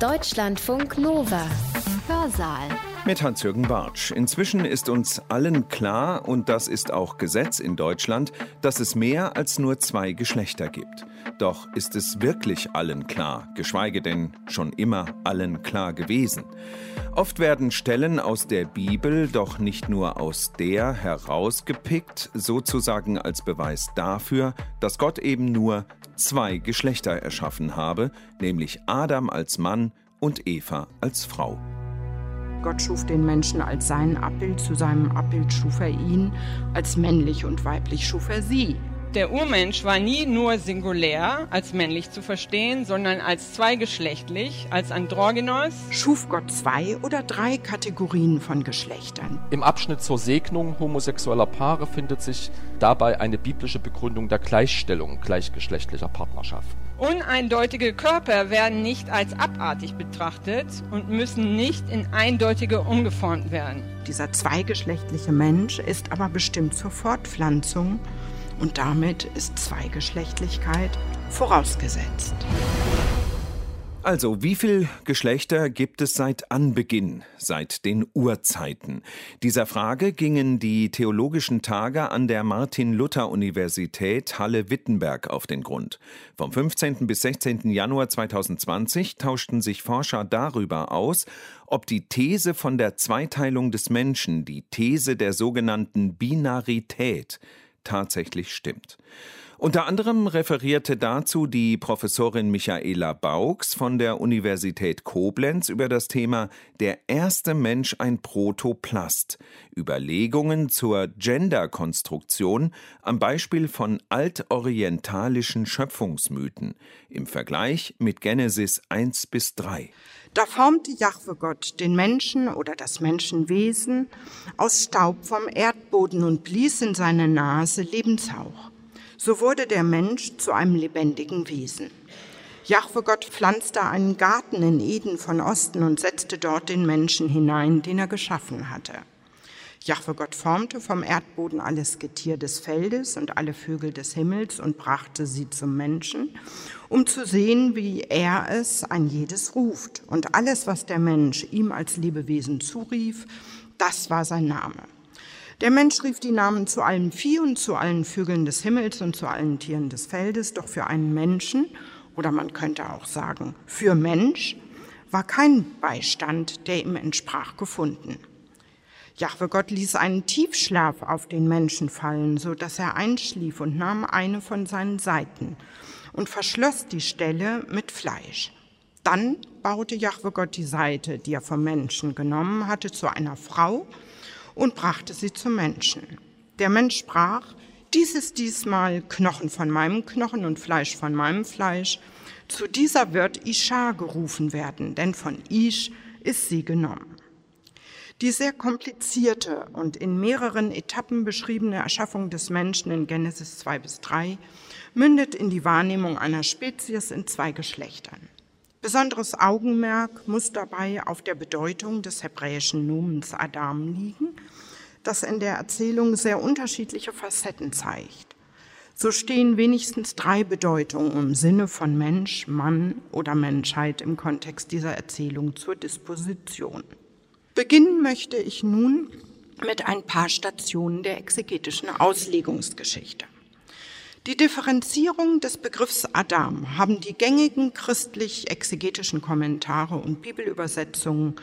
Deutschlandfunk Nova. Hörsaal. Mit Hans-Jürgen Bartsch. Inzwischen ist uns allen klar, und das ist auch Gesetz in Deutschland, dass es mehr als nur zwei Geschlechter gibt. Doch ist es wirklich allen klar, geschweige denn schon immer allen klar gewesen. Oft werden Stellen aus der Bibel doch nicht nur aus der herausgepickt, sozusagen als Beweis dafür, dass Gott eben nur zwei Geschlechter erschaffen habe, nämlich Adam als Mann und Eva als Frau. Gott schuf den Menschen als sein Abbild, zu seinem Abbild schuf er ihn, als männlich und weiblich schuf er sie. Der Urmensch war nie nur singulär als männlich zu verstehen, sondern als zweigeschlechtlich, als Androgynos. Schuf Gott zwei oder drei Kategorien von Geschlechtern. Im Abschnitt zur Segnung homosexueller Paare findet sich dabei eine biblische Begründung der Gleichstellung gleichgeschlechtlicher Partnerschaften. Uneindeutige Körper werden nicht als abartig betrachtet und müssen nicht in eindeutige umgeformt werden. Dieser zweigeschlechtliche Mensch ist aber bestimmt zur Fortpflanzung und damit ist Zweigeschlechtlichkeit vorausgesetzt. Also, wie viele Geschlechter gibt es seit Anbeginn, seit den Urzeiten? Dieser Frage gingen die theologischen Tage an der Martin-Luther-Universität Halle-Wittenberg auf den Grund. Vom 15. bis 16. Januar 2020 tauschten sich Forscher darüber aus, ob die These von der Zweiteilung des Menschen, die These der sogenannten Binarität, tatsächlich stimmt. Unter anderem referierte dazu die Professorin Michaela Baux von der Universität Koblenz über das Thema Der erste Mensch ein Protoplast. Überlegungen zur Genderkonstruktion am Beispiel von altorientalischen Schöpfungsmythen im Vergleich mit Genesis 1 bis 3. Da formte Jahwe Gott den Menschen oder das Menschenwesen aus Staub vom Erdboden und blies in seine Nase Lebenshauch. So wurde der Mensch zu einem lebendigen Wesen. Jahwe Gott pflanzte einen Garten in Eden von Osten und setzte dort den Menschen hinein, den er geschaffen hatte. Jahwe Gott formte vom Erdboden alles Getier des Feldes und alle Vögel des Himmels und brachte sie zum Menschen um zu sehen, wie er es an jedes ruft. Und alles, was der Mensch ihm als Lebewesen zurief, das war sein Name. Der Mensch rief die Namen zu allen Vieh und zu allen Vögeln des Himmels und zu allen Tieren des Feldes, doch für einen Menschen, oder man könnte auch sagen, für Mensch, war kein Beistand, der ihm entsprach, gefunden. Jahwe Gott ließ einen Tiefschlaf auf den Menschen fallen, so dass er einschlief und nahm eine von seinen Seiten und verschloss die Stelle mit Fleisch. Dann baute Jahwe Gott die Seite, die er vom Menschen genommen hatte, zu einer Frau und brachte sie zum Menschen. Der Mensch sprach, dies ist diesmal Knochen von meinem Knochen und Fleisch von meinem Fleisch. Zu dieser wird Isha gerufen werden, denn von Ish ist sie genommen. Die sehr komplizierte und in mehreren Etappen beschriebene Erschaffung des Menschen in Genesis 2 bis 3 mündet in die Wahrnehmung einer Spezies in zwei Geschlechtern. Besonderes Augenmerk muss dabei auf der Bedeutung des hebräischen Nomens Adam liegen, das in der Erzählung sehr unterschiedliche Facetten zeigt. So stehen wenigstens drei Bedeutungen im Sinne von Mensch, Mann oder Menschheit im Kontext dieser Erzählung zur Disposition. Beginnen möchte ich nun mit ein paar Stationen der exegetischen Auslegungsgeschichte. Die Differenzierung des Begriffs Adam haben die gängigen christlich-exegetischen Kommentare und Bibelübersetzungen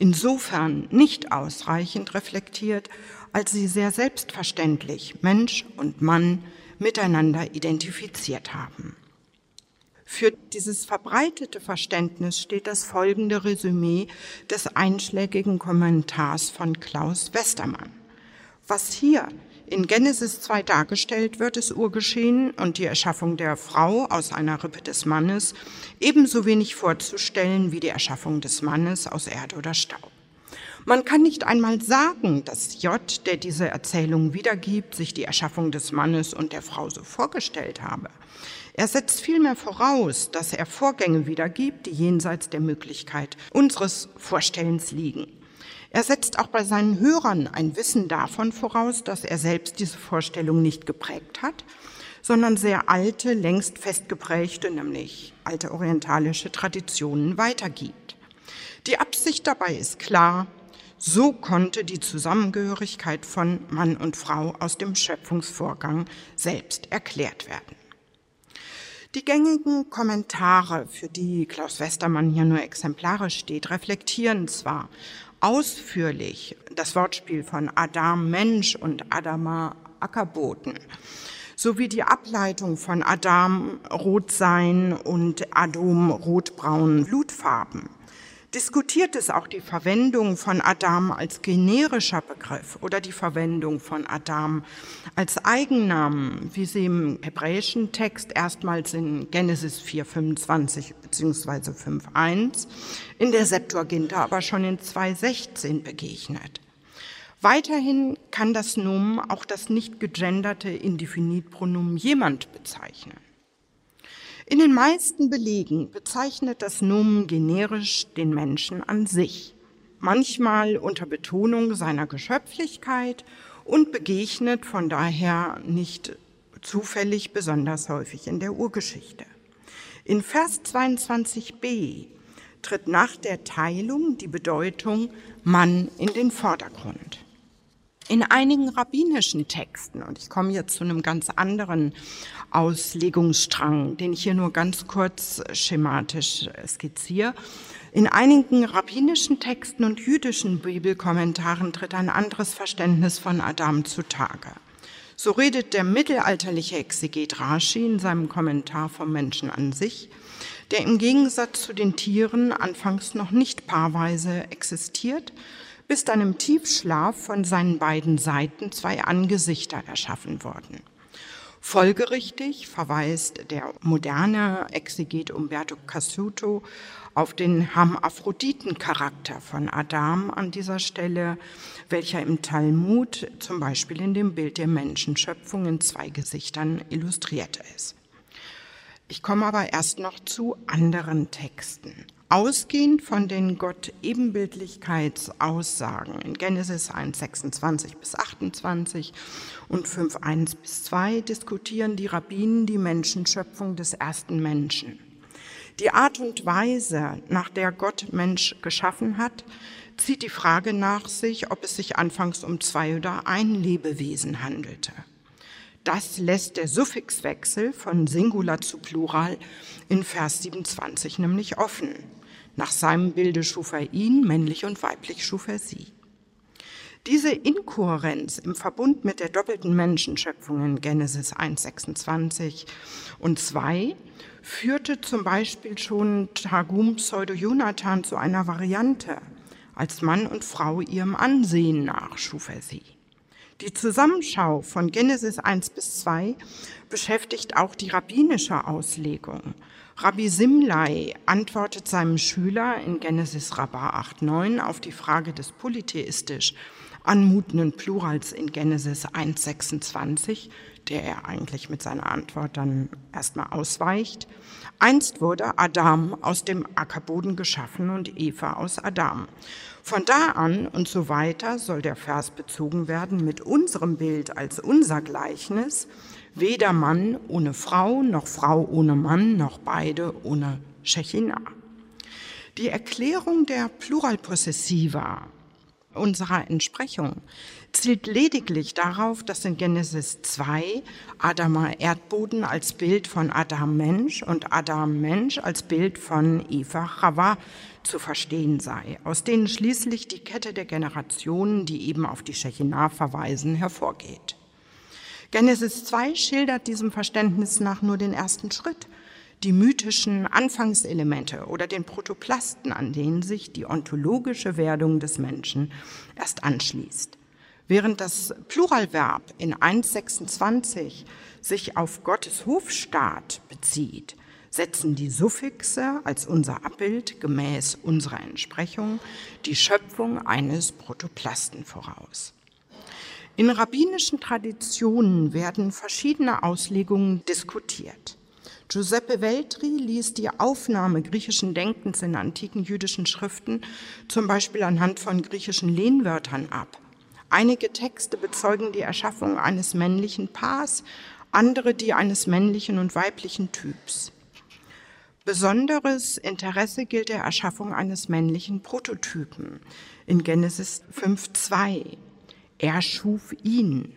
insofern nicht ausreichend reflektiert, als sie sehr selbstverständlich Mensch und Mann miteinander identifiziert haben. Für dieses verbreitete Verständnis steht das folgende Resümee des einschlägigen Kommentars von Klaus Westermann. Was hier in Genesis 2 dargestellt wird, das Urgeschehen und die Erschaffung der Frau aus einer Rippe des Mannes ebenso wenig vorzustellen wie die Erschaffung des Mannes aus Erde oder Staub. Man kann nicht einmal sagen, dass J, der diese Erzählung wiedergibt, sich die Erschaffung des Mannes und der Frau so vorgestellt habe. Er setzt vielmehr voraus, dass er Vorgänge wiedergibt, die jenseits der Möglichkeit unseres Vorstellens liegen. Er setzt auch bei seinen Hörern ein Wissen davon voraus, dass er selbst diese Vorstellung nicht geprägt hat, sondern sehr alte, längst festgeprägte, nämlich alte orientalische Traditionen weitergibt. Die Absicht dabei ist klar, so konnte die Zusammengehörigkeit von Mann und Frau aus dem Schöpfungsvorgang selbst erklärt werden. Die gängigen Kommentare, für die Klaus Westermann hier nur exemplarisch steht, reflektieren zwar ausführlich das Wortspiel von Adam Mensch und Adama Ackerboten sowie die Ableitung von Adam Rotsein und Adom rotbraunen Blutfarben diskutiert es auch die Verwendung von Adam als generischer Begriff oder die Verwendung von Adam als Eigennamen, wie sie im hebräischen Text erstmals in Genesis 4,25 bzw. 5,1, in der Septuaginta aber schon in 2,16 begegnet. Weiterhin kann das Nomen auch das nicht gegenderte Indefinitpronomen jemand bezeichnen. In den meisten Belegen bezeichnet das Nomen generisch den Menschen an sich, manchmal unter Betonung seiner Geschöpflichkeit und begegnet von daher nicht zufällig besonders häufig in der Urgeschichte. In Vers 22b tritt nach der Teilung die Bedeutung Mann in den Vordergrund. In einigen rabbinischen Texten, und ich komme jetzt zu einem ganz anderen Auslegungsstrang, den ich hier nur ganz kurz schematisch skizziere, in einigen rabbinischen Texten und jüdischen Bibelkommentaren tritt ein anderes Verständnis von Adam zutage. So redet der mittelalterliche Exeget Rashi in seinem Kommentar vom Menschen an sich, der im Gegensatz zu den Tieren anfangs noch nicht paarweise existiert, bis dann im Tiefschlaf von seinen beiden Seiten zwei Angesichter erschaffen wurden. Folgerichtig verweist der moderne Exeget Umberto Cassuto auf den Hermaphroditen-Charakter von Adam an dieser Stelle, welcher im Talmud zum Beispiel in dem Bild der Menschenschöpfung in zwei Gesichtern illustriert ist. Ich komme aber erst noch zu anderen Texten. Ausgehend von den Gott-Ebenbildlichkeitsaussagen in Genesis 1, 26 bis 28 und 5, 1 bis 2 diskutieren die Rabbinen die Menschenschöpfung des ersten Menschen. Die Art und Weise, nach der Gott Mensch geschaffen hat, zieht die Frage nach sich, ob es sich anfangs um zwei oder ein Lebewesen handelte. Das lässt der Suffixwechsel von Singular zu Plural in Vers 27 nämlich offen. Nach seinem Bilde schuf er ihn, männlich und weiblich schuf er sie. Diese Inkohärenz im Verbund mit der doppelten Menschenschöpfung in Genesis 1, 26 und 2 führte zum Beispiel schon Targum Pseudo-Jonathan zu einer Variante. Als Mann und Frau ihrem Ansehen nach schuf er sie. Die Zusammenschau von Genesis 1 bis 2 beschäftigt auch die rabbinische Auslegung. Rabbi Simlai antwortet seinem Schüler in Genesis Rabbah 8.9 auf die Frage des polytheistisch anmutenden Plurals in Genesis 1.26, der er eigentlich mit seiner Antwort dann erstmal ausweicht. Einst wurde Adam aus dem Ackerboden geschaffen und Eva aus Adam. Von da an und so weiter soll der Vers bezogen werden mit unserem Bild als unser Gleichnis, weder Mann ohne Frau, noch Frau ohne Mann, noch beide ohne Shechina. Die Erklärung der Pluralpossessiva unserer Entsprechung zielt lediglich darauf, dass in Genesis 2 Adama Erdboden als Bild von Adam Mensch und Adam Mensch als Bild von Eva Chava zu verstehen sei, aus denen schließlich die Kette der Generationen, die eben auf die Shechinah verweisen, hervorgeht. Genesis 2 schildert diesem Verständnis nach nur den ersten Schritt, die mythischen Anfangselemente oder den Protoplasten, an denen sich die ontologische Werdung des Menschen erst anschließt. Während das Pluralverb in 1.26 sich auf Gottes Hofstaat bezieht, setzen die Suffixe als unser Abbild gemäß unserer Entsprechung die Schöpfung eines Protoplasten voraus. In rabbinischen Traditionen werden verschiedene Auslegungen diskutiert. Giuseppe Veltri ließ die Aufnahme griechischen Denkens in antiken jüdischen Schriften zum Beispiel anhand von griechischen Lehnwörtern ab. Einige Texte bezeugen die Erschaffung eines männlichen Paars andere die eines männlichen und weiblichen Typs. Besonderes Interesse gilt der Erschaffung eines männlichen Prototypen in Genesis 5.2. Er schuf ihn,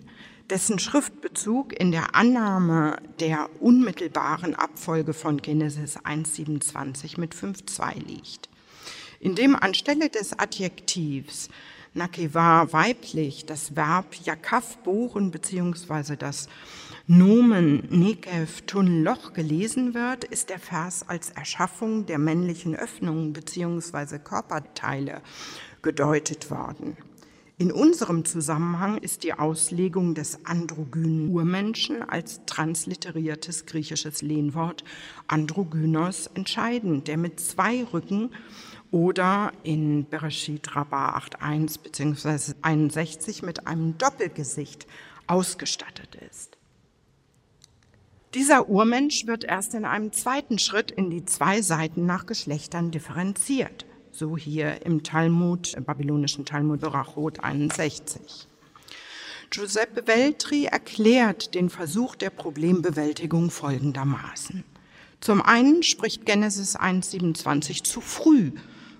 dessen Schriftbezug in der Annahme der unmittelbaren Abfolge von Genesis 1.27 mit 5.2 liegt. Indem anstelle des Adjektivs Nakeva weiblich das Verb Yakav bohren bzw. das Nomen Nekev Tun Loch gelesen wird, ist der Vers als Erschaffung der männlichen Öffnungen bzw. Körperteile gedeutet worden. In unserem Zusammenhang ist die Auslegung des androgynen Urmenschen als transliteriertes griechisches Lehnwort androgynos entscheidend, der mit zwei Rücken oder in Bereshit Rabbah 8.1 bzw. 61 mit einem Doppelgesicht ausgestattet ist. Dieser Urmensch wird erst in einem zweiten Schritt in die zwei Seiten nach Geschlechtern differenziert, so hier im Talmud, im babylonischen Talmud Berachot 61. Giuseppe Veltri erklärt den Versuch der Problembewältigung folgendermaßen. Zum einen spricht Genesis 1.27 zu früh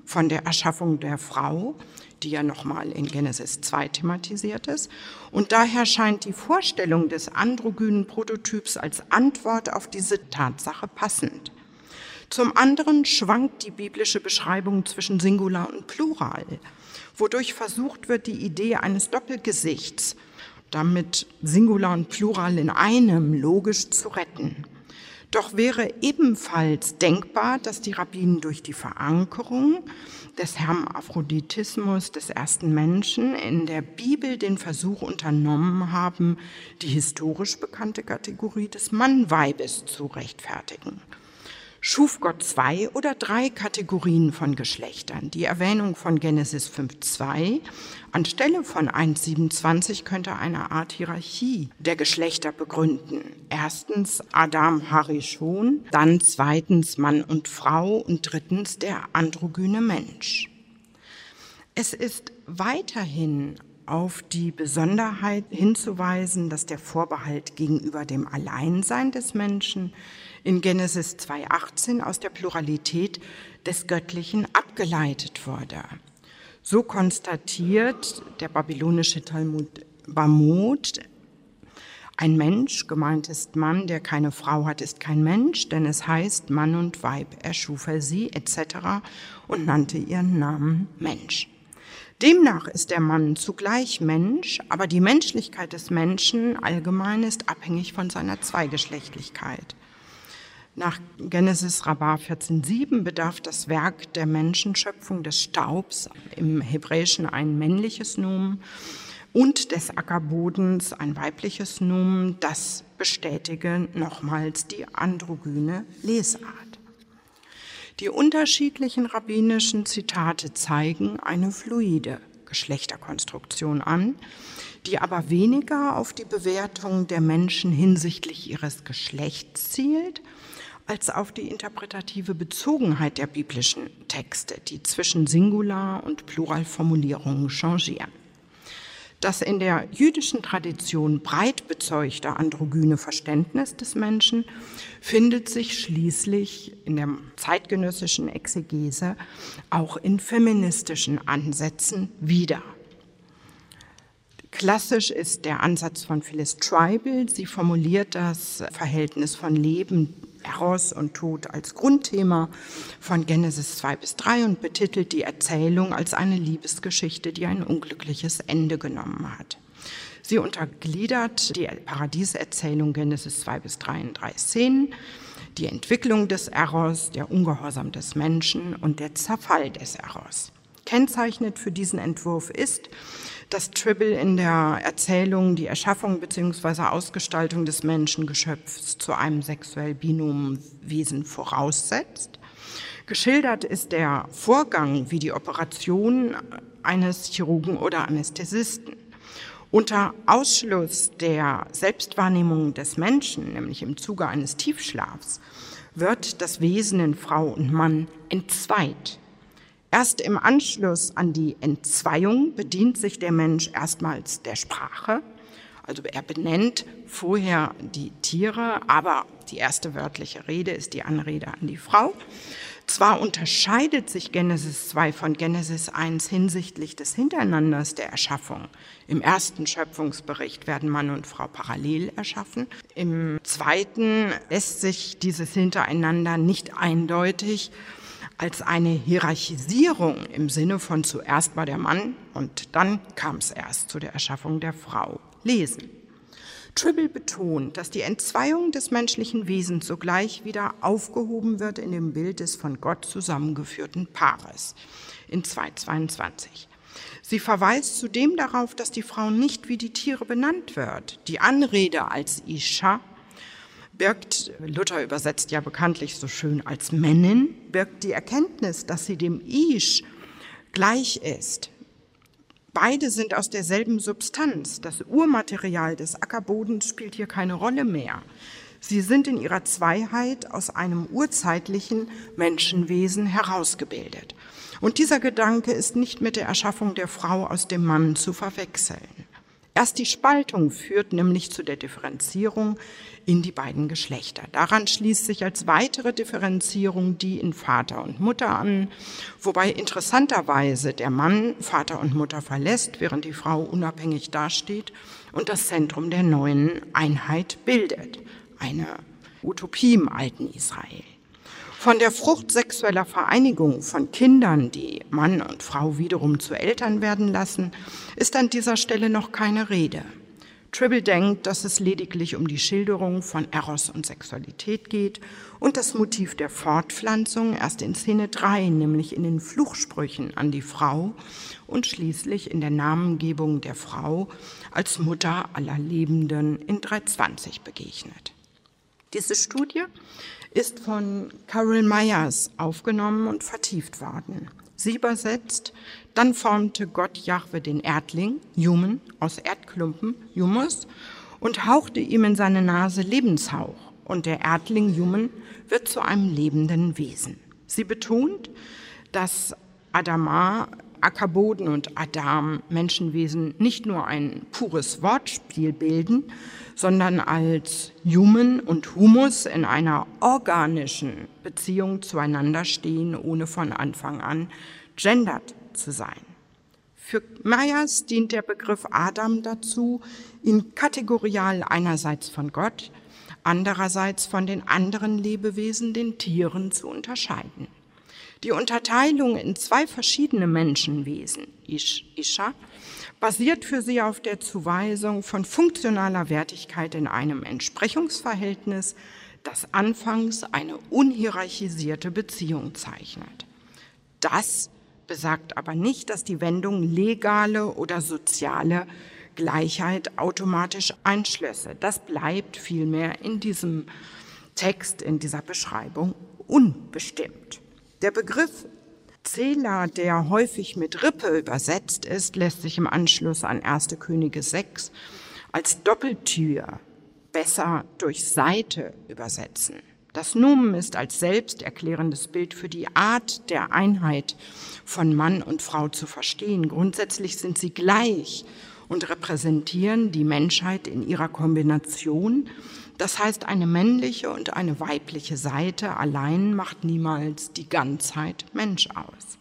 von der Erschaffung der Frau, die ja nochmal in Genesis 2 thematisiert ist. Und daher scheint die Vorstellung des androgynen Prototyps als Antwort auf diese Tatsache passend. Zum anderen schwankt die biblische Beschreibung zwischen Singular und Plural, wodurch versucht wird, die Idee eines Doppelgesichts, damit Singular und Plural in einem logisch zu retten. Doch wäre ebenfalls denkbar, dass die Rabbinen durch die Verankerung des Hermaphroditismus des ersten Menschen in der Bibel den Versuch unternommen haben, die historisch bekannte Kategorie des Mannweibes zu rechtfertigen schuf Gott zwei oder drei Kategorien von Geschlechtern. Die Erwähnung von Genesis 5.2 anstelle von 1.27 könnte eine Art Hierarchie der Geschlechter begründen. Erstens Adam Harishon, dann zweitens Mann und Frau und drittens der androgyne Mensch. Es ist weiterhin auf die Besonderheit hinzuweisen, dass der Vorbehalt gegenüber dem Alleinsein des Menschen in Genesis 2.18 aus der Pluralität des Göttlichen abgeleitet wurde. So konstatiert der babylonische Talmud Bamut, ein Mensch, gemeint ist Mann, der keine Frau hat, ist kein Mensch, denn es heißt Mann und Weib erschuf er sie etc. und nannte ihren Namen Mensch. Demnach ist der Mann zugleich Mensch, aber die Menschlichkeit des Menschen allgemein ist abhängig von seiner Zweigeschlechtlichkeit. Nach Genesis Rabbah 14.7 bedarf das Werk der Menschenschöpfung des Staubs, im Hebräischen ein männliches Nomen, und des Ackerbodens ein weibliches Nomen. Das bestätige nochmals die androgyne Lesart. Die unterschiedlichen rabbinischen Zitate zeigen eine fluide Geschlechterkonstruktion an, die aber weniger auf die Bewertung der Menschen hinsichtlich ihres Geschlechts zielt, als auf die interpretative Bezogenheit der biblischen Texte, die zwischen Singular- und Pluralformulierungen changieren. Das in der jüdischen Tradition breit bezeugte androgyne Verständnis des Menschen findet sich schließlich in der zeitgenössischen Exegese auch in feministischen Ansätzen wieder. Klassisch ist der Ansatz von Phyllis Tribal. Sie formuliert das Verhältnis von Leben, Eros und Tod als Grundthema von Genesis 2 bis 3 und betitelt die Erzählung als eine Liebesgeschichte, die ein unglückliches Ende genommen hat. Sie untergliedert die Paradieserzählung Genesis 2 bis 3 in drei Szenen. Die Entwicklung des Eros, der Ungehorsam des Menschen und der Zerfall des Eros. Kennzeichnend für diesen Entwurf ist, dass Tribble in der Erzählung die Erschaffung bzw. Ausgestaltung des Menschengeschöpfs zu einem sexuell binomen Wesen voraussetzt. Geschildert ist der Vorgang wie die Operation eines Chirurgen oder Anästhesisten. Unter Ausschluss der Selbstwahrnehmung des Menschen, nämlich im Zuge eines Tiefschlafs, wird das Wesen in Frau und Mann entzweit Erst im Anschluss an die Entzweiung bedient sich der Mensch erstmals der Sprache, Also er benennt vorher die Tiere, aber die erste wörtliche Rede ist die Anrede an die Frau. Zwar unterscheidet sich Genesis 2 von Genesis 1 hinsichtlich des Hintereinanders der Erschaffung. Im ersten Schöpfungsbericht werden Mann und Frau parallel erschaffen. Im zweiten lässt sich dieses Hintereinander nicht eindeutig als eine Hierarchisierung im Sinne von zuerst war der Mann und dann kam es erst zu der Erschaffung der Frau lesen. Tribble betont, dass die Entzweiung des menschlichen Wesens sogleich wieder aufgehoben wird in dem Bild des von Gott zusammengeführten Paares in 222. Sie verweist zudem darauf, dass die Frau nicht wie die Tiere benannt wird. Die Anrede als Isha birgt, Luther übersetzt ja bekanntlich so schön als Männin, birgt die Erkenntnis, dass sie dem Ish gleich ist. Beide sind aus derselben Substanz. Das Urmaterial des Ackerbodens spielt hier keine Rolle mehr. Sie sind in ihrer Zweiheit aus einem urzeitlichen Menschenwesen herausgebildet. Und dieser Gedanke ist nicht mit der Erschaffung der Frau aus dem Mann zu verwechseln. Erst die Spaltung führt nämlich zu der Differenzierung in die beiden Geschlechter. Daran schließt sich als weitere Differenzierung die in Vater und Mutter an, wobei interessanterweise der Mann Vater und Mutter verlässt, während die Frau unabhängig dasteht und das Zentrum der neuen Einheit bildet. Eine Utopie im alten Israel. Von der Frucht sexueller Vereinigung von Kindern, die Mann und Frau wiederum zu Eltern werden lassen, ist an dieser Stelle noch keine Rede. Tribble denkt, dass es lediglich um die Schilderung von Eros und Sexualität geht und das Motiv der Fortpflanzung erst in Szene 3, nämlich in den Fluchsprüchen an die Frau und schließlich in der Namengebung der Frau als Mutter aller Lebenden in 320 begegnet. Diese Studie ist von Carol Myers aufgenommen und vertieft worden. Sie übersetzt, dann formte Gott Jahwe den Erdling, Human, aus Erdklumpen, Humus, und hauchte ihm in seine Nase Lebenshauch. Und der Erdling, Human, wird zu einem lebenden Wesen. Sie betont, dass Adama Ackerboden und Adam, Menschenwesen, nicht nur ein pures Wortspiel bilden, sondern als Human und Humus in einer organischen Beziehung zueinander stehen, ohne von Anfang an gendert zu sein. Für Meyers dient der Begriff Adam dazu, ihn kategorial einerseits von Gott, andererseits von den anderen Lebewesen, den Tieren, zu unterscheiden. Die Unterteilung in zwei verschiedene Menschenwesen, Ish, Isha, basiert für sie auf der Zuweisung von funktionaler Wertigkeit in einem Entsprechungsverhältnis, das anfangs eine unhierarchisierte Beziehung zeichnet. Das besagt aber nicht, dass die Wendung legale oder soziale Gleichheit automatisch einschlösse. Das bleibt vielmehr in diesem Text, in dieser Beschreibung unbestimmt. Der Begriff Zähler, der häufig mit Rippe übersetzt ist, lässt sich im Anschluss an 1. Könige 6 als Doppeltür besser durch Seite übersetzen. Das Numen ist als selbsterklärendes Bild für die Art der Einheit von Mann und Frau zu verstehen. Grundsätzlich sind sie gleich und repräsentieren die Menschheit in ihrer Kombination das heißt, eine männliche und eine weibliche Seite allein macht niemals die Ganzheit Mensch aus.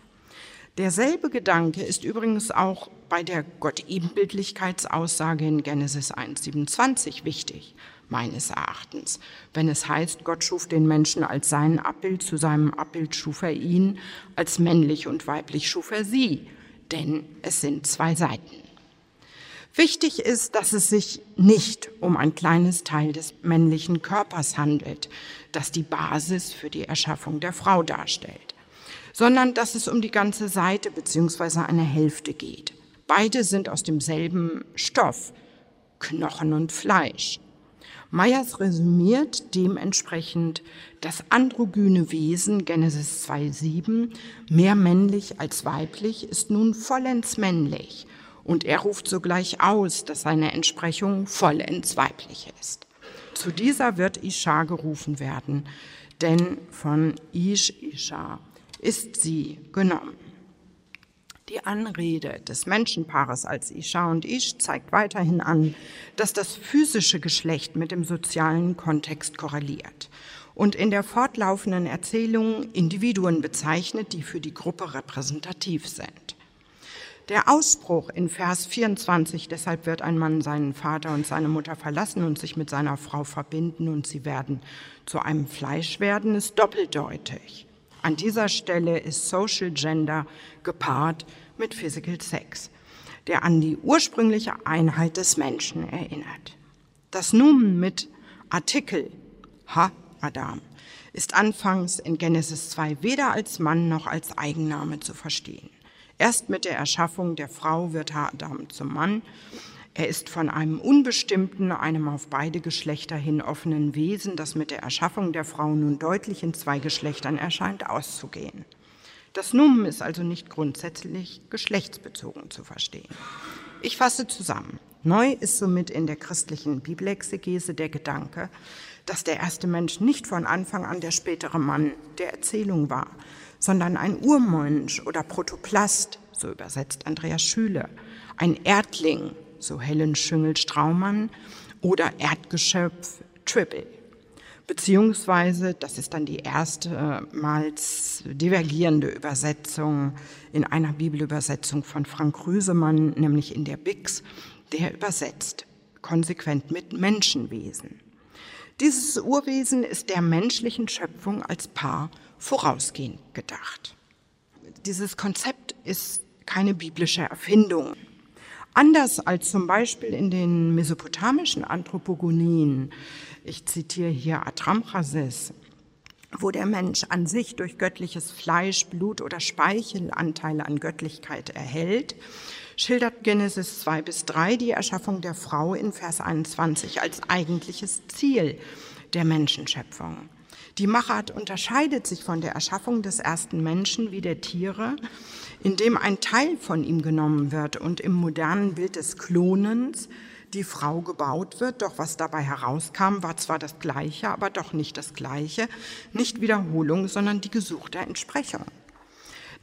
Derselbe Gedanke ist übrigens auch bei der Gott-Ebenbildlichkeitsaussage in Genesis 1.27 wichtig, meines Erachtens. Wenn es heißt, Gott schuf den Menschen als sein Abbild, zu seinem Abbild schuf er ihn, als männlich und weiblich schuf er sie, denn es sind zwei Seiten. Wichtig ist, dass es sich nicht um ein kleines Teil des männlichen Körpers handelt, das die Basis für die Erschaffung der Frau darstellt, sondern dass es um die ganze Seite bzw. eine Hälfte geht. Beide sind aus demselben Stoff, Knochen und Fleisch. Meyers resümiert dementsprechend, das androgyne Wesen Genesis 2.7, mehr männlich als weiblich, ist nun vollends männlich und er ruft sogleich aus, dass seine Entsprechung vollends weiblich ist. Zu dieser wird Isha gerufen werden, denn von Ish Isha ist sie genommen. Die Anrede des Menschenpaares als Isha und Ish zeigt weiterhin an, dass das physische Geschlecht mit dem sozialen Kontext korreliert und in der fortlaufenden Erzählung Individuen bezeichnet, die für die Gruppe repräsentativ sind. Der Ausspruch in Vers 24, deshalb wird ein Mann seinen Vater und seine Mutter verlassen und sich mit seiner Frau verbinden und sie werden zu einem Fleisch werden, ist doppeldeutig. An dieser Stelle ist Social Gender gepaart mit Physical Sex, der an die ursprüngliche Einheit des Menschen erinnert. Das Numen mit Artikel Ha Adam ist anfangs in Genesis 2 weder als Mann noch als Eigenname zu verstehen. Erst mit der Erschaffung der Frau wird Adam zum Mann er ist von einem unbestimmten, einem auf beide Geschlechter hin offenen Wesen, das mit der Erschaffung der Frau nun deutlich in zwei Geschlechtern erscheint, auszugehen. Das Numen ist also nicht grundsätzlich geschlechtsbezogen zu verstehen. Ich fasse zusammen. Neu ist somit in der christlichen Bibelexegese der Gedanke, dass der erste Mensch nicht von Anfang an der spätere Mann der Erzählung war, sondern ein Urmensch oder Protoplast, so übersetzt Andreas Schüle, ein Erdling, so Helen Schüngel-Straumann, oder Erdgeschöpf Tribble. Beziehungsweise, das ist dann die erstmals divergierende Übersetzung in einer Bibelübersetzung von Frank Rüsemann, nämlich in der Bix, der übersetzt konsequent mit Menschenwesen. Dieses Urwesen ist der menschlichen Schöpfung als Paar vorausgehend gedacht. Dieses Konzept ist keine biblische Erfindung. Anders als zum Beispiel in den mesopotamischen Anthropogonien, ich zitiere hier Atramchasis, wo der Mensch an sich durch göttliches Fleisch, Blut oder Speichel Anteile an Göttlichkeit erhält, schildert Genesis 2 bis 3 die Erschaffung der Frau in Vers 21 als eigentliches Ziel der Menschenschöpfung. Die Machart unterscheidet sich von der Erschaffung des ersten Menschen wie der Tiere, indem ein Teil von ihm genommen wird und im modernen Bild des Klonens die Frau gebaut wird. Doch was dabei herauskam, war zwar das Gleiche, aber doch nicht das Gleiche, nicht Wiederholung, sondern die gesuchte Entsprechung.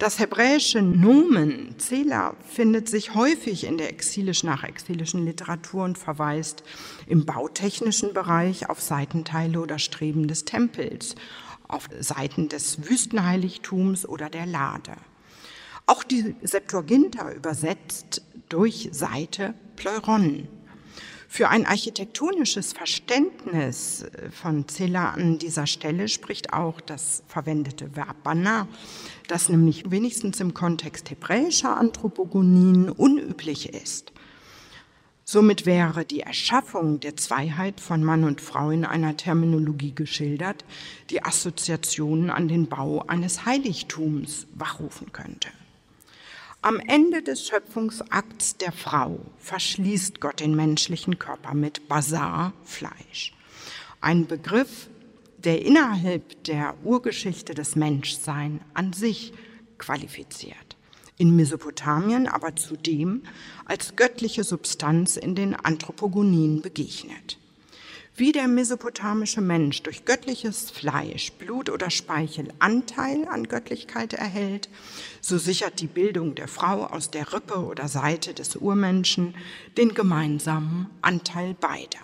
Das hebräische Nomen, Zela, findet sich häufig in der exilisch-nachexilischen Literatur und verweist im bautechnischen Bereich auf Seitenteile oder Streben des Tempels, auf Seiten des Wüstenheiligtums oder der Lade. Auch die Septuaginta übersetzt durch Seite Pleuron. Für ein architektonisches Verständnis von Zilla an dieser Stelle spricht auch das verwendete Verb bana, das nämlich wenigstens im Kontext hebräischer Anthropogonien unüblich ist. Somit wäre die Erschaffung der Zweiheit von Mann und Frau in einer Terminologie geschildert, die Assoziationen an den Bau eines Heiligtums wachrufen könnte. Am Ende des Schöpfungsakts der Frau verschließt Gott den menschlichen Körper mit Basar, Fleisch. Ein Begriff, der innerhalb der Urgeschichte des Menschseins an sich qualifiziert. In Mesopotamien aber zudem als göttliche Substanz in den Anthropogonien begegnet. Wie der mesopotamische Mensch durch göttliches Fleisch, Blut oder Speichel Anteil an Göttlichkeit erhält, so sichert die Bildung der Frau aus der Rippe oder Seite des Urmenschen den gemeinsamen Anteil beider.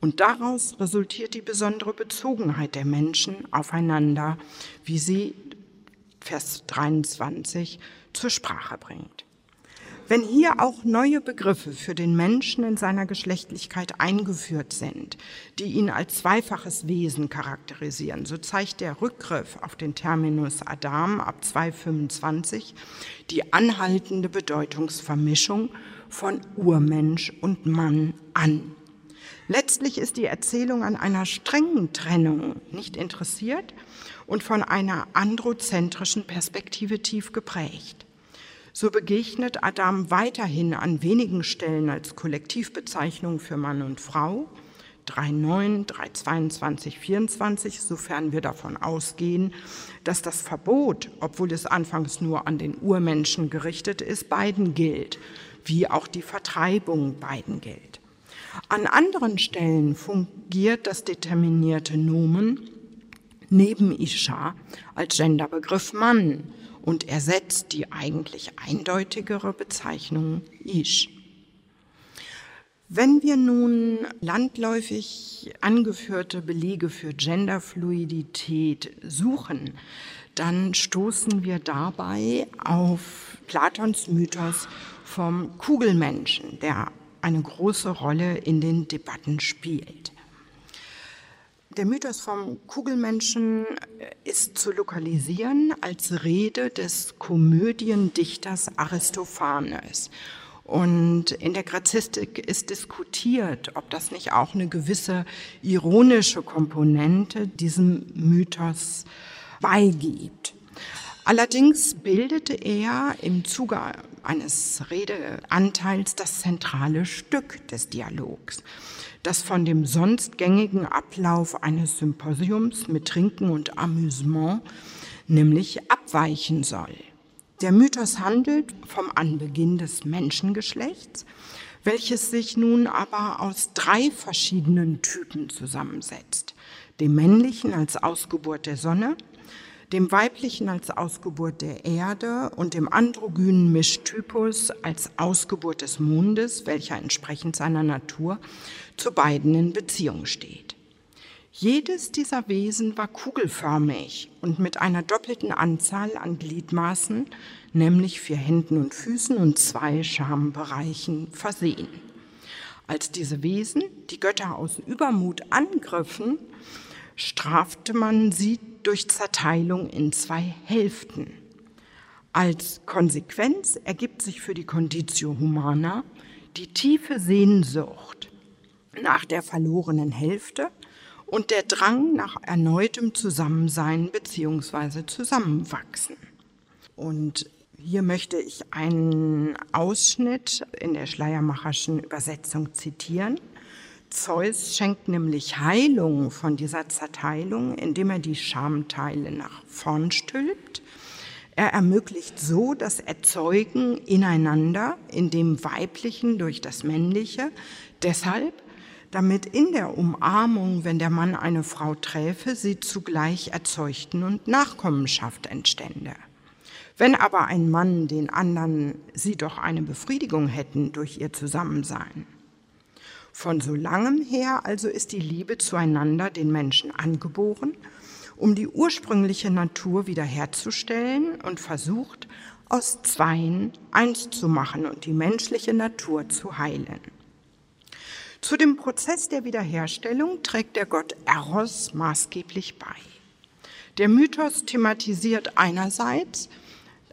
Und daraus resultiert die besondere Bezogenheit der Menschen aufeinander, wie sie Vers 23 zur Sprache bringt. Wenn hier auch neue Begriffe für den Menschen in seiner Geschlechtlichkeit eingeführt sind, die ihn als zweifaches Wesen charakterisieren, so zeigt der Rückgriff auf den Terminus Adam ab 225 die anhaltende Bedeutungsvermischung von Urmensch und Mann an. Letztlich ist die Erzählung an einer strengen Trennung nicht interessiert und von einer androzentrischen Perspektive tief geprägt so begegnet Adam weiterhin an wenigen Stellen als Kollektivbezeichnung für Mann und Frau, 3.9, 3.22, 24, sofern wir davon ausgehen, dass das Verbot, obwohl es anfangs nur an den Urmenschen gerichtet ist, beiden gilt, wie auch die Vertreibung beiden gilt. An anderen Stellen fungiert das determinierte Nomen neben Isha als Genderbegriff Mann und ersetzt die eigentlich eindeutigere Bezeichnung Ish. Wenn wir nun landläufig angeführte Belege für Genderfluidität suchen, dann stoßen wir dabei auf Platons Mythos vom Kugelmenschen, der eine große Rolle in den Debatten spielt. Der Mythos vom Kugelmenschen ist zu lokalisieren als Rede des Komödiendichters Aristophanes. Und in der Grazistik ist diskutiert, ob das nicht auch eine gewisse ironische Komponente diesem Mythos beigibt. Allerdings bildete er im Zuge eines Redeanteils das zentrale Stück des Dialogs, das von dem sonst gängigen Ablauf eines Symposiums mit Trinken und Amüsement nämlich abweichen soll. Der Mythos handelt vom Anbeginn des Menschengeschlechts, welches sich nun aber aus drei verschiedenen Typen zusammensetzt. Dem männlichen als Ausgeburt der Sonne, dem weiblichen als Ausgeburt der Erde und dem androgynen Mischtypus als Ausgeburt des Mondes, welcher entsprechend seiner Natur zu beiden in Beziehung steht. Jedes dieser Wesen war kugelförmig und mit einer doppelten Anzahl an Gliedmaßen, nämlich vier Händen und Füßen und zwei Schambereichen versehen. Als diese Wesen die Götter aus Übermut angriffen, strafte man sie durch Zerteilung in zwei Hälften. Als Konsequenz ergibt sich für die Conditio Humana die tiefe Sehnsucht nach der verlorenen Hälfte und der Drang nach erneutem Zusammensein bzw. Zusammenwachsen. Und hier möchte ich einen Ausschnitt in der Schleiermacherschen Übersetzung zitieren. Zeus schenkt nämlich Heilung von dieser Zerteilung, indem er die Schamteile nach vorn stülpt. Er ermöglicht so das Erzeugen ineinander, in dem Weiblichen durch das Männliche, deshalb, damit in der Umarmung, wenn der Mann eine Frau träfe, sie zugleich erzeugten und Nachkommenschaft entstände. Wenn aber ein Mann den anderen sie doch eine Befriedigung hätten durch ihr Zusammensein, von so langem her also ist die Liebe zueinander den Menschen angeboren, um die ursprüngliche Natur wiederherzustellen und versucht, aus Zweien eins zu machen und die menschliche Natur zu heilen. Zu dem Prozess der Wiederherstellung trägt der Gott Eros maßgeblich bei. Der Mythos thematisiert einerseits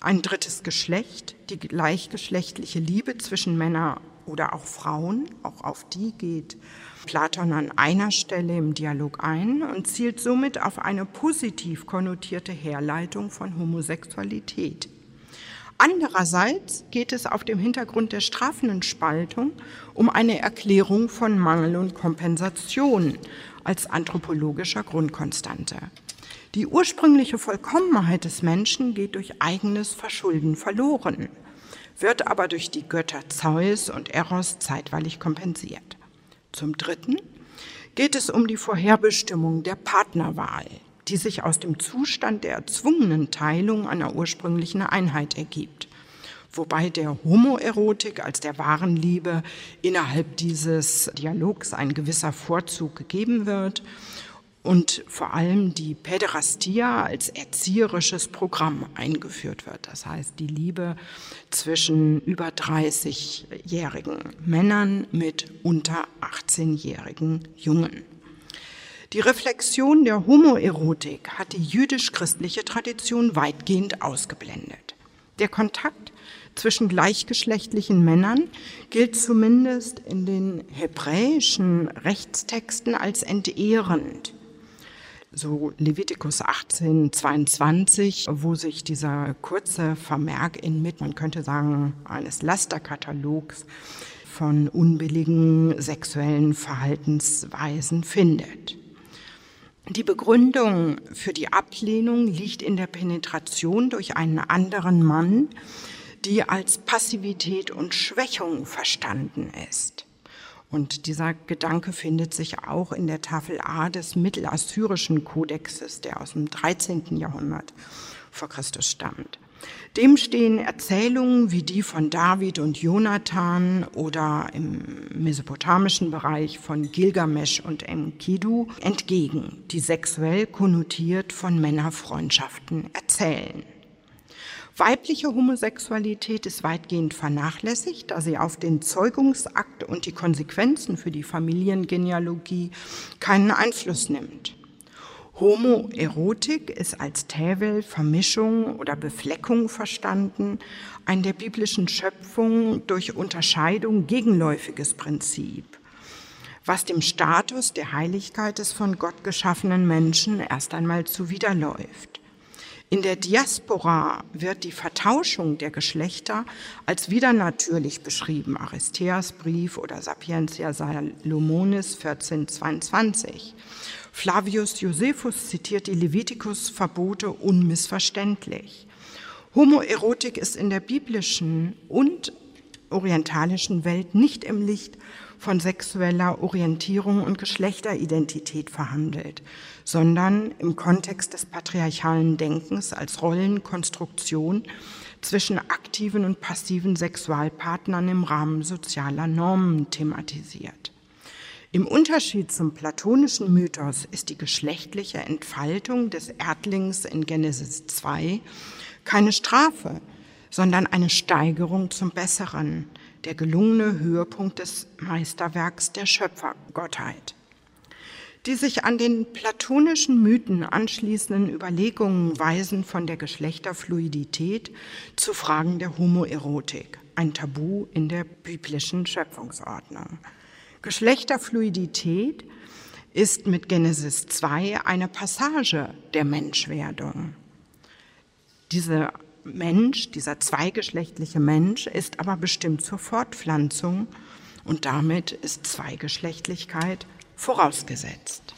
ein drittes Geschlecht, die gleichgeschlechtliche Liebe zwischen Männern oder auch Frauen, auch auf die geht Platon an einer Stelle im Dialog ein und zielt somit auf eine positiv konnotierte Herleitung von Homosexualität. Andererseits geht es auf dem Hintergrund der strafenden Spaltung um eine Erklärung von Mangel und Kompensation als anthropologischer Grundkonstante. Die ursprüngliche Vollkommenheit des Menschen geht durch eigenes Verschulden verloren wird aber durch die Götter Zeus und Eros zeitweilig kompensiert. Zum Dritten geht es um die Vorherbestimmung der Partnerwahl, die sich aus dem Zustand der erzwungenen Teilung einer ursprünglichen Einheit ergibt. Wobei der Homoerotik als der wahren Liebe innerhalb dieses Dialogs ein gewisser Vorzug gegeben wird und vor allem die Päderastia als erzieherisches Programm eingeführt wird. Das heißt, die Liebe zwischen über 30-jährigen Männern mit unter 18-jährigen Jungen. Die Reflexion der Homoerotik hat die jüdisch-christliche Tradition weitgehend ausgeblendet. Der Kontakt zwischen gleichgeschlechtlichen Männern gilt zumindest in den hebräischen Rechtstexten als entehrend so Levitikus 18, 22, wo sich dieser kurze Vermerk in mit, man könnte sagen, eines Lasterkatalogs von unbilligen sexuellen Verhaltensweisen findet. Die Begründung für die Ablehnung liegt in der Penetration durch einen anderen Mann, die als Passivität und Schwächung verstanden ist. Und dieser Gedanke findet sich auch in der Tafel A des mittelassyrischen Kodexes, der aus dem 13. Jahrhundert vor Christus stammt. Dem stehen Erzählungen wie die von David und Jonathan oder im mesopotamischen Bereich von Gilgamesch und Enkidu entgegen, die sexuell konnotiert von Männerfreundschaften erzählen. Weibliche Homosexualität ist weitgehend vernachlässigt, da sie auf den Zeugungsakt und die Konsequenzen für die Familiengenealogie keinen Einfluss nimmt. Homoerotik ist als Tävel, Vermischung oder Befleckung verstanden, ein der biblischen Schöpfung durch Unterscheidung gegenläufiges Prinzip, was dem Status der Heiligkeit des von Gott geschaffenen Menschen erst einmal zuwiderläuft. In der Diaspora wird die Vertauschung der Geschlechter als widernatürlich beschrieben, Aristeas Brief oder Sapientia Salomonis 1422. Flavius Josephus zitiert die Levitikus-Verbote unmissverständlich. Homoerotik ist in der biblischen und orientalischen Welt nicht im Licht von sexueller Orientierung und Geschlechteridentität verhandelt, sondern im Kontext des patriarchalen Denkens als Rollenkonstruktion zwischen aktiven und passiven Sexualpartnern im Rahmen sozialer Normen thematisiert. Im Unterschied zum platonischen Mythos ist die geschlechtliche Entfaltung des Erdlings in Genesis 2 keine Strafe, sondern eine Steigerung zum Besseren, der gelungene Höhepunkt des Meisterwerks der Schöpfergottheit. Die sich an den platonischen Mythen anschließenden Überlegungen weisen von der Geschlechterfluidität zu Fragen der Homoerotik, ein Tabu in der biblischen Schöpfungsordnung. Geschlechterfluidität ist mit Genesis 2 eine Passage der Menschwerdung. Diese Mensch, dieser zweigeschlechtliche Mensch, ist aber bestimmt zur Fortpflanzung und damit ist Zweigeschlechtlichkeit vorausgesetzt.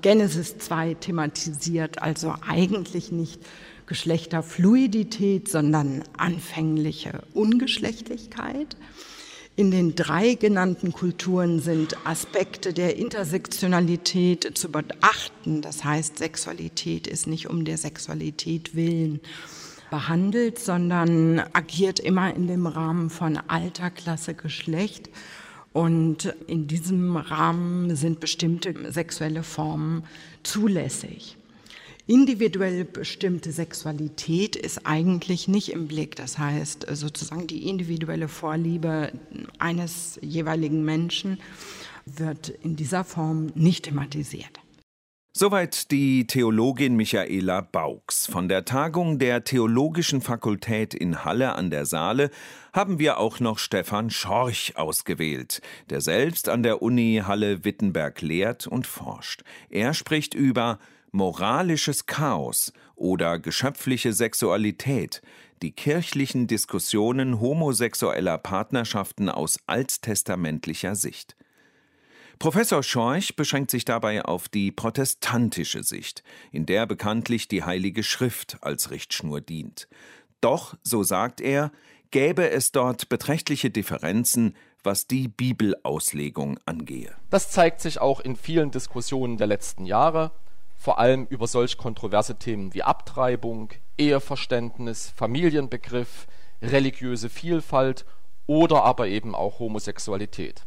Genesis 2 thematisiert also eigentlich nicht Geschlechterfluidität, sondern anfängliche Ungeschlechtlichkeit. In den drei genannten Kulturen sind Aspekte der Intersektionalität zu beachten. Das heißt, Sexualität ist nicht um der Sexualität willen behandelt, sondern agiert immer in dem Rahmen von Alter, Klasse, Geschlecht. Und in diesem Rahmen sind bestimmte sexuelle Formen zulässig. Individuell bestimmte Sexualität ist eigentlich nicht im Blick. Das heißt, sozusagen die individuelle Vorliebe eines jeweiligen Menschen wird in dieser Form nicht thematisiert. Soweit die Theologin Michaela Baux. Von der Tagung der Theologischen Fakultät in Halle an der Saale haben wir auch noch Stefan Schorch ausgewählt, der selbst an der Uni Halle-Wittenberg lehrt und forscht. Er spricht über moralisches Chaos oder geschöpfliche Sexualität, die kirchlichen Diskussionen homosexueller Partnerschaften aus alttestamentlicher Sicht. Professor Schorch beschränkt sich dabei auf die protestantische Sicht, in der bekanntlich die Heilige Schrift als Richtschnur dient. Doch, so sagt er, gäbe es dort beträchtliche Differenzen, was die Bibelauslegung angehe. Das zeigt sich auch in vielen Diskussionen der letzten Jahre, vor allem über solch kontroverse Themen wie Abtreibung, Eheverständnis, Familienbegriff, religiöse Vielfalt oder aber eben auch Homosexualität.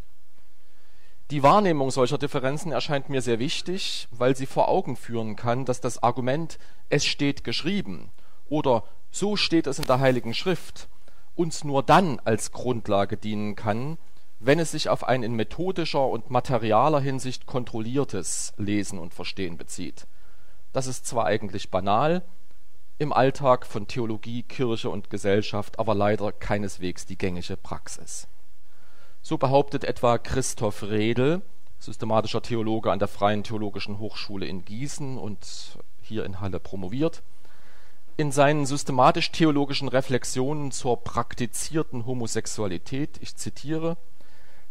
Die Wahrnehmung solcher Differenzen erscheint mir sehr wichtig, weil sie vor Augen führen kann, dass das Argument es steht geschrieben oder so steht es in der Heiligen Schrift uns nur dann als Grundlage dienen kann, wenn es sich auf ein in methodischer und materialer Hinsicht kontrolliertes Lesen und Verstehen bezieht. Das ist zwar eigentlich banal, im Alltag von Theologie, Kirche und Gesellschaft aber leider keineswegs die gängige Praxis so behauptet etwa Christoph Redel, systematischer Theologe an der Freien Theologischen Hochschule in Gießen und hier in Halle promoviert, in seinen systematisch-theologischen Reflexionen zur praktizierten Homosexualität, ich zitiere,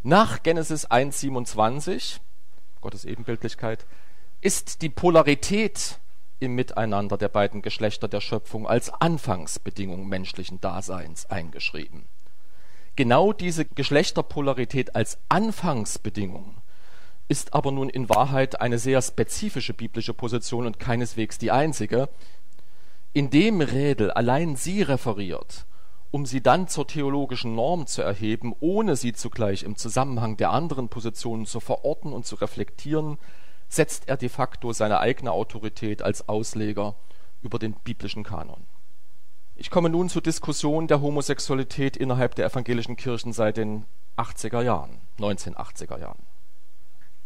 nach Genesis 1,27, Gottes Ebenbildlichkeit, ist die Polarität im Miteinander der beiden Geschlechter der Schöpfung als Anfangsbedingung menschlichen Daseins eingeschrieben Genau diese Geschlechterpolarität als Anfangsbedingung ist aber nun in Wahrheit eine sehr spezifische biblische Position und keineswegs die einzige. Indem Rädel allein sie referiert, um sie dann zur theologischen Norm zu erheben, ohne sie zugleich im Zusammenhang der anderen Positionen zu verorten und zu reflektieren, setzt er de facto seine eigene Autorität als Ausleger über den biblischen Kanon. Ich komme nun zur Diskussion der Homosexualität innerhalb der evangelischen Kirchen seit den 80er Jahren, 1980er Jahren.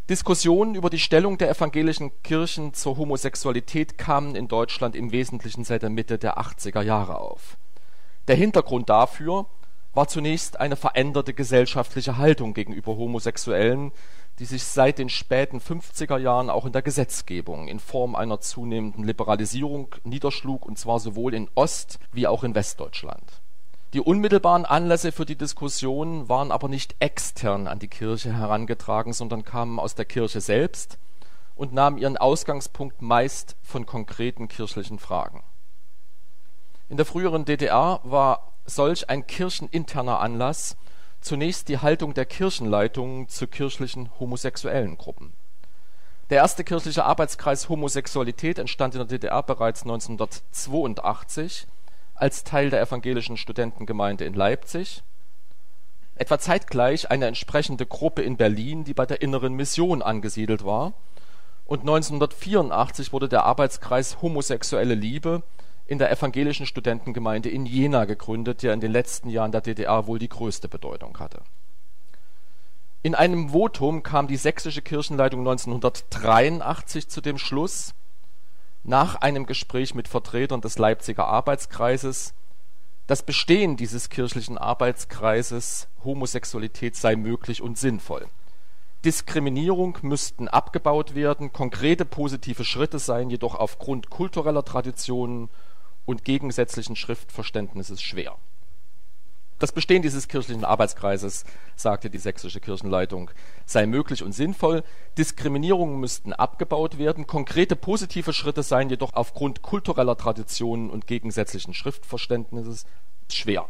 Diskussionen über die Stellung der evangelischen Kirchen zur Homosexualität kamen in Deutschland im Wesentlichen seit der Mitte der 80er Jahre auf. Der Hintergrund dafür war zunächst eine veränderte gesellschaftliche Haltung gegenüber Homosexuellen, die sich seit den späten 50er Jahren auch in der Gesetzgebung in Form einer zunehmenden Liberalisierung niederschlug, und zwar sowohl in Ost- wie auch in Westdeutschland die unmittelbaren Anlässe für die Diskussion waren aber nicht extern an die Kirche herangetragen, sondern kamen aus der Kirche selbst und nahmen ihren Ausgangspunkt meist von konkreten kirchlichen Fragen. In der früheren DDR war solch ein kircheninterner Anlass zunächst die Haltung der Kirchenleitungen zu kirchlichen homosexuellen Gruppen. Der erste kirchliche Arbeitskreis Homosexualität entstand in der DDR bereits 1982 als Teil der evangelischen Studentengemeinde in Leipzig, etwa zeitgleich eine entsprechende Gruppe in Berlin, die bei der Inneren Mission angesiedelt war, und 1984 wurde der Arbeitskreis Homosexuelle Liebe in der evangelischen Studentengemeinde in Jena gegründet, der in den letzten Jahren der DDR wohl die größte Bedeutung hatte. In einem Votum kam die sächsische Kirchenleitung 1983 zu dem Schluss nach einem Gespräch mit Vertretern des Leipziger Arbeitskreises, das Bestehen dieses kirchlichen Arbeitskreises Homosexualität sei möglich und sinnvoll. Diskriminierung müssten abgebaut werden, konkrete positive Schritte seien jedoch aufgrund kultureller Traditionen und gegensätzlichen Schriftverständnisses schwer. Das Bestehen dieses kirchlichen Arbeitskreises, sagte die sächsische Kirchenleitung, sei möglich und sinnvoll, Diskriminierungen müssten abgebaut werden, konkrete positive Schritte seien jedoch aufgrund kultureller Traditionen und gegensätzlichen Schriftverständnisses schwer.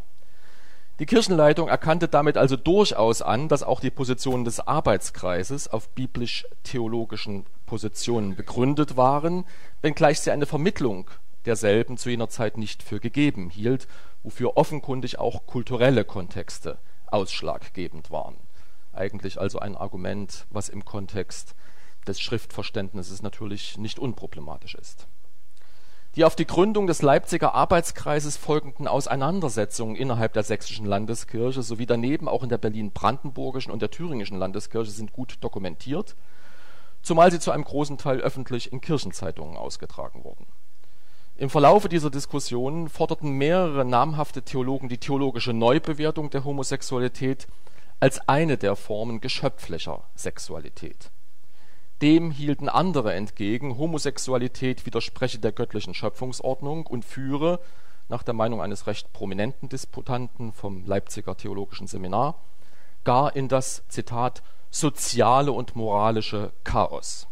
Die Kirchenleitung erkannte damit also durchaus an, dass auch die Positionen des Arbeitskreises auf biblisch-theologischen Positionen begründet waren, wenngleich sie eine Vermittlung derselben zu jener Zeit nicht für gegeben hielt wofür offenkundig auch kulturelle Kontexte ausschlaggebend waren. Eigentlich also ein Argument, was im Kontext des Schriftverständnisses natürlich nicht unproblematisch ist. Die auf die Gründung des Leipziger Arbeitskreises folgenden Auseinandersetzungen innerhalb der sächsischen Landeskirche sowie daneben auch in der berlin-brandenburgischen und der thüringischen Landeskirche sind gut dokumentiert, zumal sie zu einem großen Teil öffentlich in Kirchenzeitungen ausgetragen wurden im Verlaufe dieser Diskussionen forderten mehrere namhafte Theologen die theologische Neubewertung der Homosexualität als eine der Formen geschöpflicher Sexualität. Dem hielten andere entgegen, Homosexualität widerspreche der göttlichen Schöpfungsordnung und führe, nach der Meinung eines recht prominenten Disputanten vom Leipziger Theologischen Seminar, gar in das Zitat soziale und moralische Chaos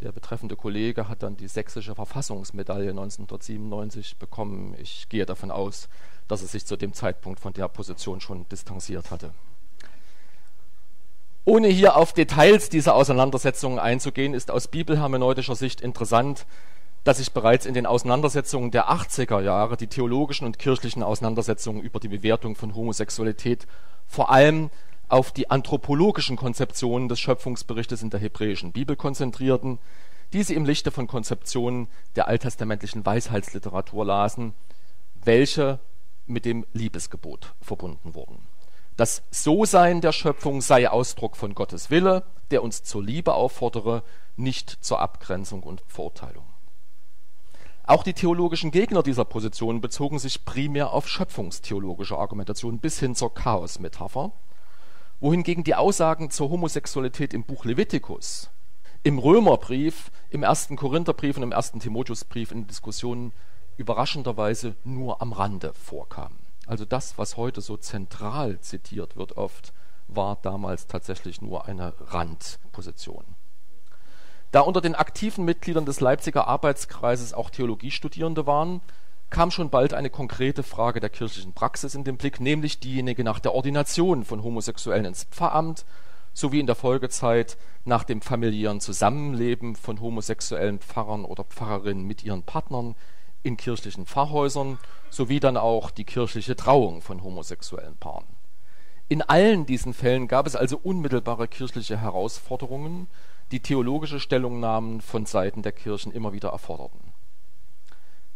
der betreffende Kollege hat dann die sächsische Verfassungsmedaille 1997 bekommen. Ich gehe davon aus, dass er sich zu dem Zeitpunkt von der Position schon distanziert hatte. Ohne hier auf Details dieser Auseinandersetzungen einzugehen, ist aus bibelhermeneutischer Sicht interessant, dass sich bereits in den Auseinandersetzungen der 80er Jahre die theologischen und kirchlichen Auseinandersetzungen über die Bewertung von Homosexualität vor allem auf die anthropologischen Konzeptionen des Schöpfungsberichtes in der hebräischen Bibel konzentrierten, die sie im Lichte von Konzeptionen der alttestamentlichen Weisheitsliteratur lasen, welche mit dem Liebesgebot verbunden wurden. Das So-Sein der Schöpfung sei Ausdruck von Gottes Wille, der uns zur Liebe auffordere, nicht zur Abgrenzung und Verurteilung. Auch die theologischen Gegner dieser Position bezogen sich primär auf schöpfungstheologische Argumentation bis hin zur Chaosmetapher wohingegen die Aussagen zur Homosexualität im Buch Levitikus, im Römerbrief, im ersten Korintherbrief und im ersten Timotheusbrief in Diskussionen überraschenderweise nur am Rande vorkamen. Also das, was heute so zentral zitiert wird oft, war damals tatsächlich nur eine Randposition. Da unter den aktiven Mitgliedern des Leipziger Arbeitskreises auch Theologiestudierende waren, kam schon bald eine konkrete Frage der kirchlichen Praxis in den Blick, nämlich diejenige nach der Ordination von Homosexuellen ins Pfarramt sowie in der Folgezeit nach dem familiären Zusammenleben von homosexuellen Pfarrern oder Pfarrerinnen mit ihren Partnern in kirchlichen Pfarrhäusern sowie dann auch die kirchliche Trauung von homosexuellen Paaren. In allen diesen Fällen gab es also unmittelbare kirchliche Herausforderungen, die theologische Stellungnahmen von Seiten der Kirchen immer wieder erforderten.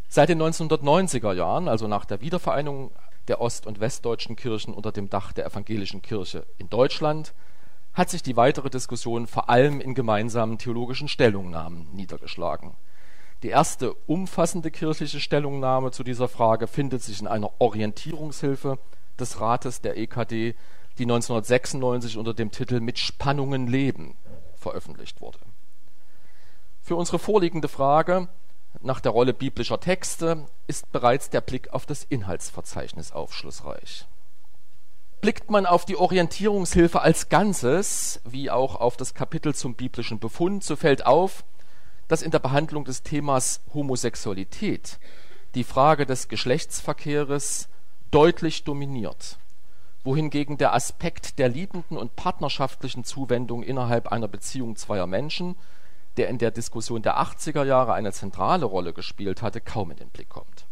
Seit den 1990er Jahren, also nach der Wiedervereinigung der ost- und westdeutschen Kirchen unter dem Dach der evangelischen Kirche in Deutschland, hat sich die weitere Diskussion vor allem in gemeinsamen theologischen Stellungnahmen niedergeschlagen. Die erste umfassende kirchliche Stellungnahme zu dieser Frage findet sich in einer Orientierungshilfe des Rates der EKD, die 1996 unter dem Titel Mit Spannungen leben veröffentlicht wurde. Für unsere vorliegende Frage nach der Rolle biblischer Texte ist bereits der Blick auf das Inhaltsverzeichnis aufschlussreich. Blickt man auf die Orientierungshilfe als Ganzes, wie auch auf das Kapitel zum biblischen Befund, so fällt auf, dass in der Behandlung des Themas Homosexualität die Frage des Geschlechtsverkehres deutlich dominiert, wohingegen der Aspekt der liebenden und partnerschaftlichen Zuwendung innerhalb einer Beziehung zweier Menschen, der in der Diskussion der 80er Jahre eine zentrale Rolle gespielt hatte, kaum in den Blick kommt.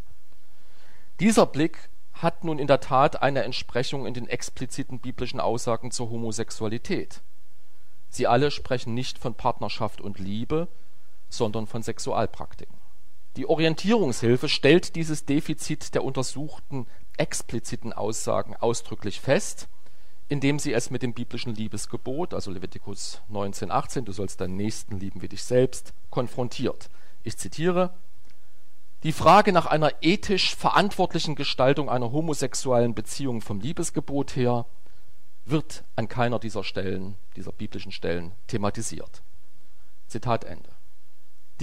Dieser Blick hat nun in der Tat eine Entsprechung in den expliziten biblischen Aussagen zur Homosexualität. Sie alle sprechen nicht von Partnerschaft und Liebe, sondern von Sexualpraktiken. Die Orientierungshilfe stellt dieses Defizit der untersuchten expliziten Aussagen ausdrücklich fest, indem sie es mit dem biblischen Liebesgebot, also Levitikus 19,18, du sollst deinen Nächsten lieben wie dich selbst, konfrontiert. Ich zitiere: Die Frage nach einer ethisch verantwortlichen Gestaltung einer homosexuellen Beziehung vom Liebesgebot her wird an keiner dieser Stellen, dieser biblischen Stellen, thematisiert. Zitat Ende.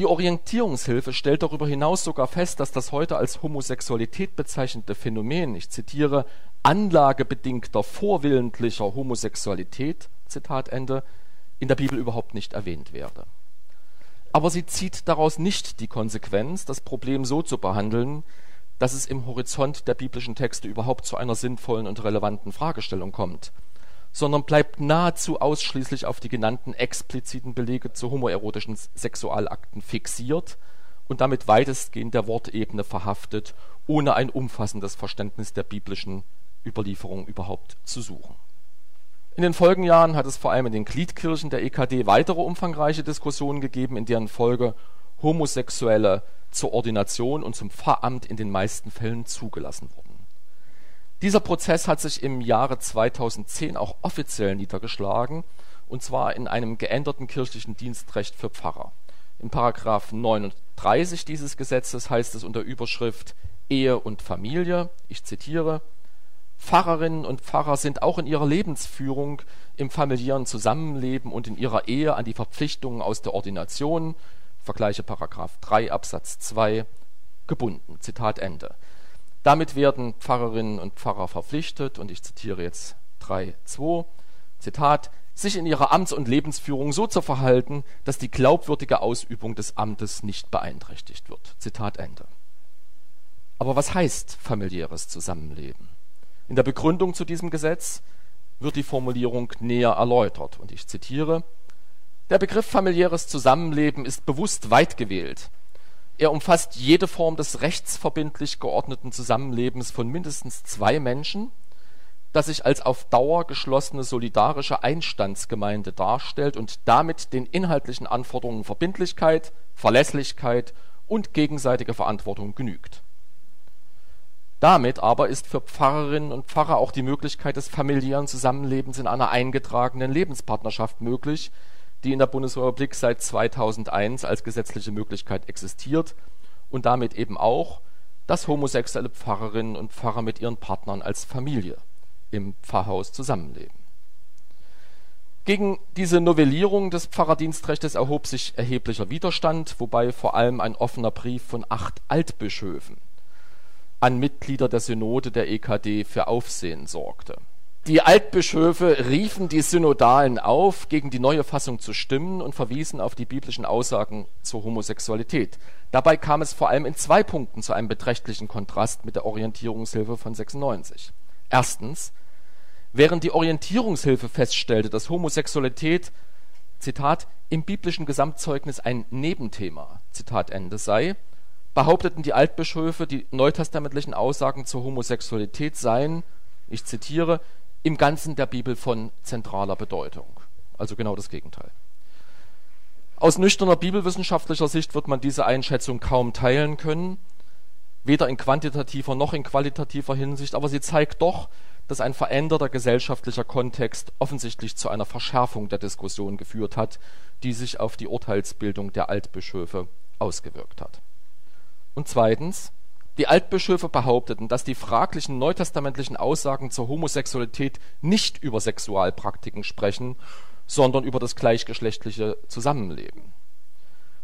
Die Orientierungshilfe stellt darüber hinaus sogar fest, dass das heute als Homosexualität bezeichnete Phänomen, ich zitiere, anlagebedingter vorwillentlicher Homosexualität, Zitat Ende, in der Bibel überhaupt nicht erwähnt werde. Aber sie zieht daraus nicht die Konsequenz, das Problem so zu behandeln, dass es im Horizont der biblischen Texte überhaupt zu einer sinnvollen und relevanten Fragestellung kommt sondern bleibt nahezu ausschließlich auf die genannten expliziten Belege zu homoerotischen Sexualakten fixiert und damit weitestgehend der Wortebene verhaftet, ohne ein umfassendes Verständnis der biblischen Überlieferung überhaupt zu suchen. In den Folgenjahren hat es vor allem in den Gliedkirchen der EKD weitere umfangreiche Diskussionen gegeben, in deren Folge Homosexuelle zur Ordination und zum Pfarramt in den meisten Fällen zugelassen wurden dieser Prozess hat sich im Jahre 2010 auch offiziell niedergeschlagen, und zwar in einem geänderten kirchlichen Dienstrecht für Pfarrer. In § 39 dieses Gesetzes heißt es unter Überschrift Ehe und Familie, ich zitiere, Pfarrerinnen und Pfarrer sind auch in ihrer Lebensführung, im familiären Zusammenleben und in ihrer Ehe an die Verpflichtungen aus der Ordination (vergleiche § 3 Absatz 2) gebunden. Zitat Ende damit werden Pfarrerinnen und Pfarrer verpflichtet, und ich zitiere jetzt 3.2, Zitat, sich in ihrer Amts- und Lebensführung so zu verhalten, dass die glaubwürdige Ausübung des Amtes nicht beeinträchtigt wird. Zitat Ende. Aber was heißt familiäres Zusammenleben? In der Begründung zu diesem Gesetz wird die Formulierung näher erläutert und ich zitiere Der Begriff familiäres Zusammenleben ist bewusst weit gewählt er umfasst jede Form des rechtsverbindlich geordneten Zusammenlebens von mindestens zwei Menschen, das sich als auf Dauer geschlossene solidarische Einstandsgemeinde darstellt und damit den inhaltlichen Anforderungen Verbindlichkeit, Verlässlichkeit und gegenseitige Verantwortung genügt. Damit aber ist für Pfarrerinnen und Pfarrer auch die Möglichkeit des familiären Zusammenlebens in einer eingetragenen Lebenspartnerschaft möglich die in der Bundesrepublik seit 2001 als gesetzliche Möglichkeit existiert und damit eben auch, dass homosexuelle Pfarrerinnen und Pfarrer mit ihren Partnern als Familie im Pfarrhaus zusammenleben. Gegen diese Novellierung des Pfarrerdienstrechtes erhob sich erheblicher Widerstand, wobei vor allem ein offener Brief von acht Altbischöfen an Mitglieder der Synode der EKD für Aufsehen sorgte. Die Altbischöfe riefen die Synodalen auf, gegen die neue Fassung zu stimmen und verwiesen auf die biblischen Aussagen zur Homosexualität. Dabei kam es vor allem in zwei Punkten zu einem beträchtlichen Kontrast mit der Orientierungshilfe von 96. Erstens, während die Orientierungshilfe feststellte, dass Homosexualität Zitat im biblischen Gesamtzeugnis ein Nebenthema Zitat Ende sei, behaupteten die Altbischöfe, die neutestamentlichen Aussagen zur Homosexualität seien, ich zitiere, im Ganzen der Bibel von zentraler Bedeutung. Also genau das Gegenteil. Aus nüchterner bibelwissenschaftlicher Sicht wird man diese Einschätzung kaum teilen können, weder in quantitativer noch in qualitativer Hinsicht, aber sie zeigt doch, dass ein veränderter gesellschaftlicher Kontext offensichtlich zu einer Verschärfung der Diskussion geführt hat, die sich auf die Urteilsbildung der Altbischöfe ausgewirkt hat. Und zweitens, die Altbischöfe behaupteten, dass die fraglichen neutestamentlichen Aussagen zur Homosexualität nicht über Sexualpraktiken sprechen, sondern über das gleichgeschlechtliche Zusammenleben.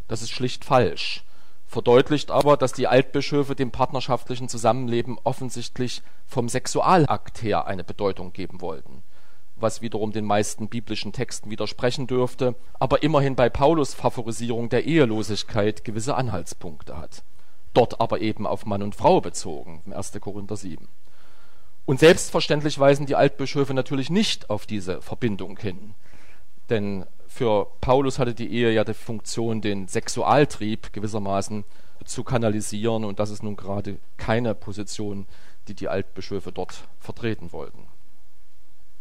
Das ist schlicht falsch, verdeutlicht aber, dass die Altbischöfe dem partnerschaftlichen Zusammenleben offensichtlich vom Sexualakt her eine Bedeutung geben wollten, was wiederum den meisten biblischen Texten widersprechen dürfte, aber immerhin bei Paulus Favorisierung der Ehelosigkeit gewisse Anhaltspunkte hat dort aber eben auf Mann und Frau bezogen, im 1. Korinther 7. Und selbstverständlich weisen die Altbischöfe natürlich nicht auf diese Verbindung hin. Denn für Paulus hatte die Ehe ja die Funktion, den Sexualtrieb gewissermaßen zu kanalisieren. Und das ist nun gerade keine Position, die die Altbischöfe dort vertreten wollten.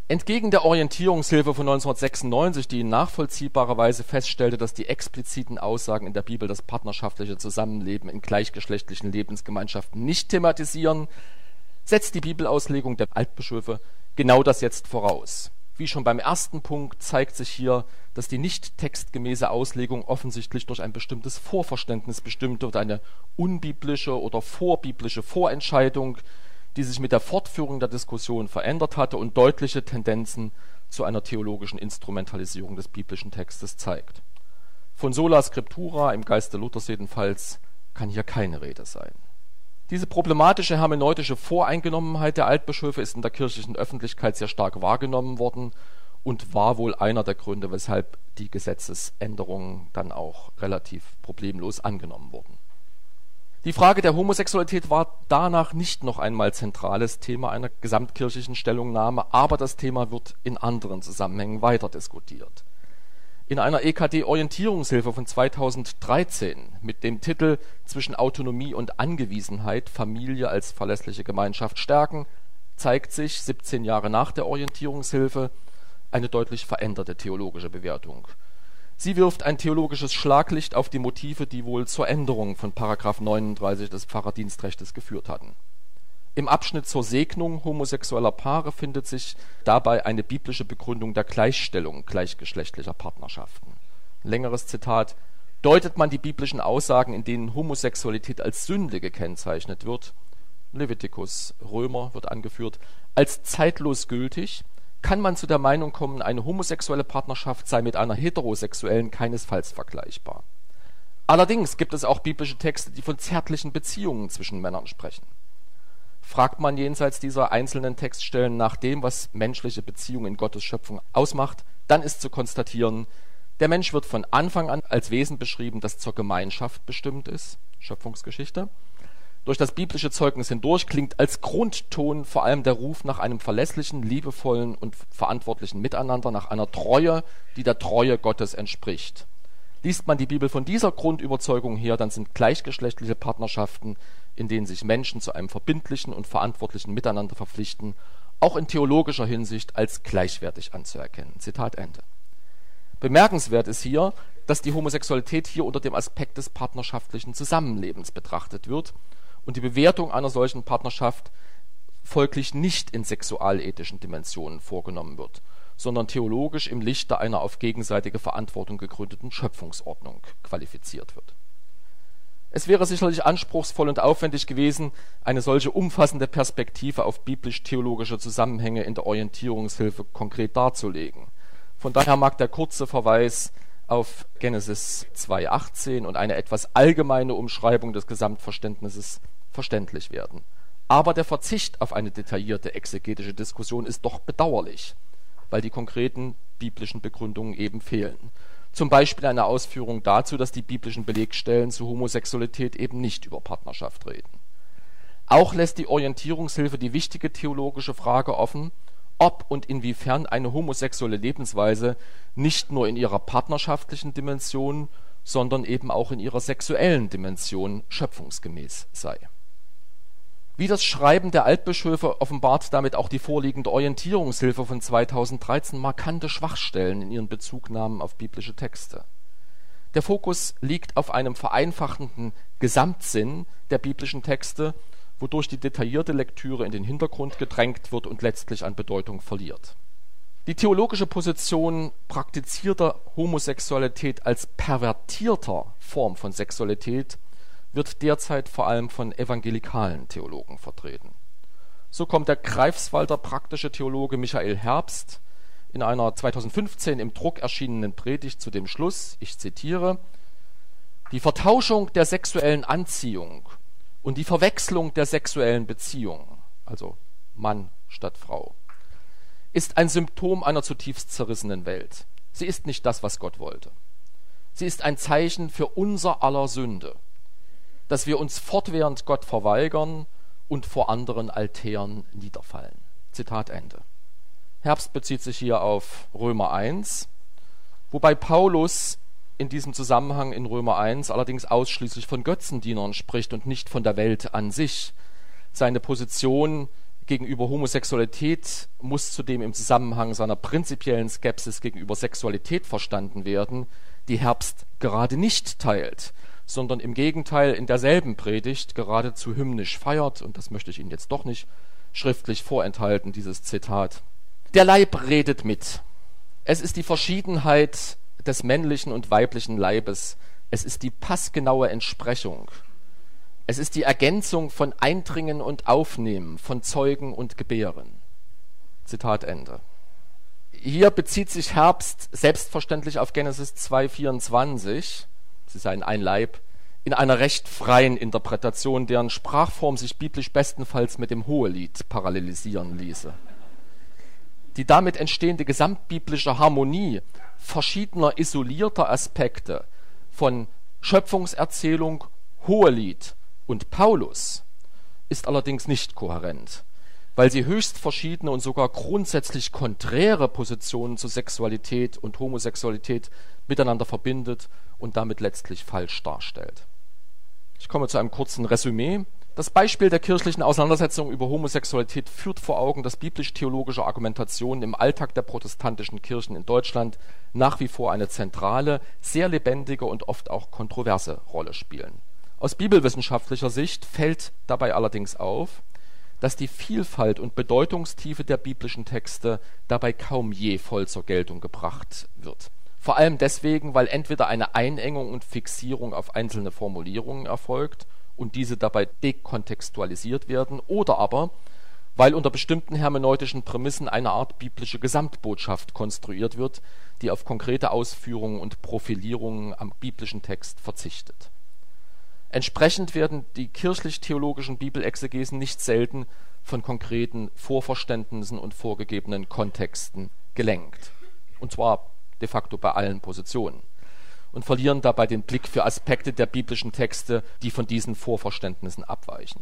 Entgegen der Orientierungshilfe von 1996, die in nachvollziehbarer Weise feststellte, dass die expliziten Aussagen in der Bibel das partnerschaftliche Zusammenleben in gleichgeschlechtlichen Lebensgemeinschaften nicht thematisieren, setzt die Bibelauslegung der Altbischöfe genau das jetzt voraus. Wie schon beim ersten Punkt zeigt sich hier, dass die nicht textgemäße Auslegung offensichtlich durch ein bestimmtes Vorverständnis bestimmt wird, eine unbiblische oder vorbiblische Vorentscheidung, die sich mit der Fortführung der Diskussion verändert hatte und deutliche Tendenzen zu einer theologischen Instrumentalisierung des biblischen Textes zeigt. Von sola scriptura im Geiste Luthers jedenfalls kann hier keine Rede sein. Diese problematische hermeneutische Voreingenommenheit der Altbischöfe ist in der kirchlichen Öffentlichkeit sehr stark wahrgenommen worden und war wohl einer der Gründe, weshalb die Gesetzesänderungen dann auch relativ problemlos angenommen wurden die Frage der Homosexualität war danach nicht noch einmal zentrales Thema einer gesamtkirchlichen Stellungnahme, aber das Thema wird in anderen Zusammenhängen weiter diskutiert. In einer EKD-Orientierungshilfe von 2013 mit dem Titel Zwischen Autonomie und Angewiesenheit Familie als verlässliche Gemeinschaft stärken zeigt sich 17 Jahre nach der Orientierungshilfe eine deutlich veränderte theologische Bewertung Sie wirft ein theologisches Schlaglicht auf die Motive, die wohl zur Änderung von § 39 des Pfarrerdienstrechtes geführt hatten. Im Abschnitt zur Segnung homosexueller Paare findet sich dabei eine biblische Begründung der Gleichstellung gleichgeschlechtlicher Partnerschaften. Längeres Zitat Deutet man die biblischen Aussagen, in denen Homosexualität als Sünde gekennzeichnet wird (Levitikus, Römer wird angeführt), als zeitlos gültig kann man zu der Meinung kommen, eine homosexuelle Partnerschaft sei mit einer heterosexuellen keinesfalls vergleichbar. Allerdings gibt es auch biblische Texte, die von zärtlichen Beziehungen zwischen Männern sprechen. Fragt man jenseits dieser einzelnen Textstellen nach dem, was menschliche Beziehungen in Gottes Schöpfung ausmacht, dann ist zu konstatieren, der Mensch wird von Anfang an als Wesen beschrieben, das zur Gemeinschaft bestimmt ist (Schöpfungsgeschichte durch das biblische Zeugnis hindurch klingt als Grundton vor allem der Ruf nach einem verlässlichen, liebevollen und verantwortlichen Miteinander, nach einer Treue, die der Treue Gottes entspricht. Liest man die Bibel von dieser Grundüberzeugung her, dann sind gleichgeschlechtliche Partnerschaften, in denen sich Menschen zu einem verbindlichen und verantwortlichen Miteinander verpflichten, auch in theologischer Hinsicht als gleichwertig anzuerkennen. Zitat Ende. Bemerkenswert ist hier, dass die Homosexualität hier unter dem Aspekt des partnerschaftlichen Zusammenlebens betrachtet wird und die Bewertung einer solchen Partnerschaft folglich nicht in sexualethischen Dimensionen vorgenommen wird, sondern theologisch im Lichte einer auf gegenseitige Verantwortung gegründeten Schöpfungsordnung qualifiziert wird. Es wäre sicherlich anspruchsvoll und aufwendig gewesen, eine solche umfassende Perspektive auf biblisch-theologische Zusammenhänge in der Orientierungshilfe konkret darzulegen. Von daher mag der kurze Verweis auf Genesis 2,18 und eine etwas allgemeine Umschreibung des Gesamtverständnisses verständlich werden. Aber der Verzicht auf eine detaillierte exegetische Diskussion ist doch bedauerlich, weil die konkreten biblischen Begründungen eben fehlen. Zum Beispiel eine Ausführung dazu, dass die biblischen Belegstellen zu Homosexualität eben nicht über Partnerschaft reden. Auch lässt die Orientierungshilfe die wichtige theologische Frage offen, ob und inwiefern eine homosexuelle Lebensweise nicht nur in ihrer partnerschaftlichen Dimension, sondern eben auch in ihrer sexuellen Dimension schöpfungsgemäß sei. Wie das Schreiben der Altbischöfe offenbart damit auch die vorliegende Orientierungshilfe von 2013 markante Schwachstellen in ihren Bezugnahmen auf biblische Texte. Der Fokus liegt auf einem vereinfachenden Gesamtsinn der biblischen Texte wodurch die detaillierte Lektüre in den Hintergrund gedrängt wird und letztlich an Bedeutung verliert. Die theologische Position praktizierter Homosexualität als pervertierter Form von Sexualität wird derzeit vor allem von evangelikalen Theologen vertreten. So kommt der Greifswalder praktische Theologe Michael Herbst in einer 2015 im Druck erschienenen Predigt zu dem Schluss, ich zitiere, die Vertauschung der sexuellen Anziehung und die Verwechslung der sexuellen Beziehung, also Mann statt Frau, ist ein Symptom einer zutiefst zerrissenen Welt. Sie ist nicht das, was Gott wollte. Sie ist ein Zeichen für unser aller Sünde, dass wir uns fortwährend Gott verweigern und vor anderen Altären niederfallen. Zitat Ende. Herbst bezieht sich hier auf Römer 1, wobei Paulus in diesem Zusammenhang in Römer 1 allerdings ausschließlich von Götzendienern spricht und nicht von der Welt an sich. Seine Position gegenüber Homosexualität muss zudem im Zusammenhang seiner prinzipiellen Skepsis gegenüber Sexualität verstanden werden, die Herbst gerade nicht teilt, sondern im Gegenteil in derselben Predigt geradezu hymnisch feiert, und das möchte ich Ihnen jetzt doch nicht schriftlich vorenthalten, dieses Zitat. Der Leib redet mit. Es ist die Verschiedenheit des männlichen und weiblichen Leibes. Es ist die passgenaue Entsprechung. Es ist die Ergänzung von Eindringen und Aufnehmen, von Zeugen und Gebären. Zitat Ende. Hier bezieht sich Herbst selbstverständlich auf Genesis 2,24, sie seien ein Leib, in einer recht freien Interpretation, deren Sprachform sich biblisch bestenfalls mit dem Hohelied parallelisieren ließe. Die damit entstehende gesamtbiblische Harmonie verschiedener isolierter Aspekte von Schöpfungserzählung, Hohelied und Paulus ist allerdings nicht kohärent, weil sie höchst verschiedene und sogar grundsätzlich konträre Positionen zu Sexualität und Homosexualität miteinander verbindet und damit letztlich falsch darstellt. Ich komme zu einem kurzen Resümee das Beispiel der kirchlichen Auseinandersetzung über Homosexualität führt vor Augen, dass biblisch-theologische Argumentationen im Alltag der protestantischen Kirchen in Deutschland nach wie vor eine zentrale, sehr lebendige und oft auch kontroverse Rolle spielen. Aus bibelwissenschaftlicher Sicht fällt dabei allerdings auf, dass die Vielfalt und Bedeutungstiefe der biblischen Texte dabei kaum je voll zur Geltung gebracht wird. Vor allem deswegen, weil entweder eine Einengung und Fixierung auf einzelne Formulierungen erfolgt und diese dabei dekontextualisiert werden, oder aber weil unter bestimmten hermeneutischen Prämissen eine Art biblische Gesamtbotschaft konstruiert wird, die auf konkrete Ausführungen und Profilierungen am biblischen Text verzichtet. Entsprechend werden die kirchlich-theologischen Bibelexegesen nicht selten von konkreten Vorverständnissen und vorgegebenen Kontexten gelenkt. Und zwar de facto bei allen Positionen und verlieren dabei den Blick für Aspekte der biblischen Texte, die von diesen Vorverständnissen abweichen.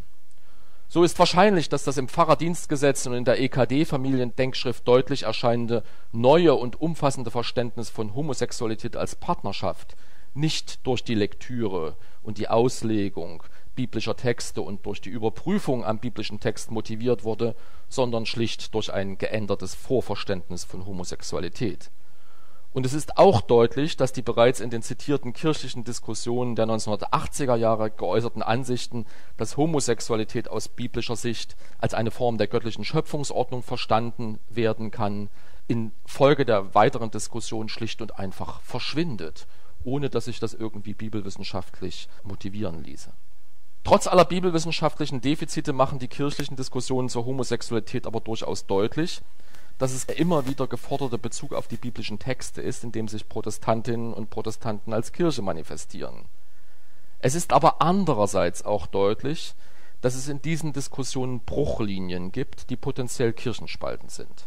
So ist wahrscheinlich, dass das im Pfarrerdienstgesetz und in der EKD-Familiendenkschrift deutlich erscheinende neue und umfassende Verständnis von Homosexualität als Partnerschaft nicht durch die Lektüre und die Auslegung biblischer Texte und durch die Überprüfung am biblischen Text motiviert wurde, sondern schlicht durch ein geändertes Vorverständnis von Homosexualität. Und es ist auch deutlich, dass die bereits in den zitierten kirchlichen Diskussionen der 1980er Jahre geäußerten Ansichten, dass Homosexualität aus biblischer Sicht als eine Form der göttlichen Schöpfungsordnung verstanden werden kann, in Folge der weiteren Diskussion schlicht und einfach verschwindet, ohne dass sich das irgendwie bibelwissenschaftlich motivieren ließe. Trotz aller bibelwissenschaftlichen Defizite machen die kirchlichen Diskussionen zur Homosexualität aber durchaus deutlich, dass es immer wieder geforderte Bezug auf die biblischen Texte ist, in dem sich Protestantinnen und Protestanten als Kirche manifestieren. Es ist aber andererseits auch deutlich, dass es in diesen Diskussionen Bruchlinien gibt, die potenziell kirchenspaltend sind.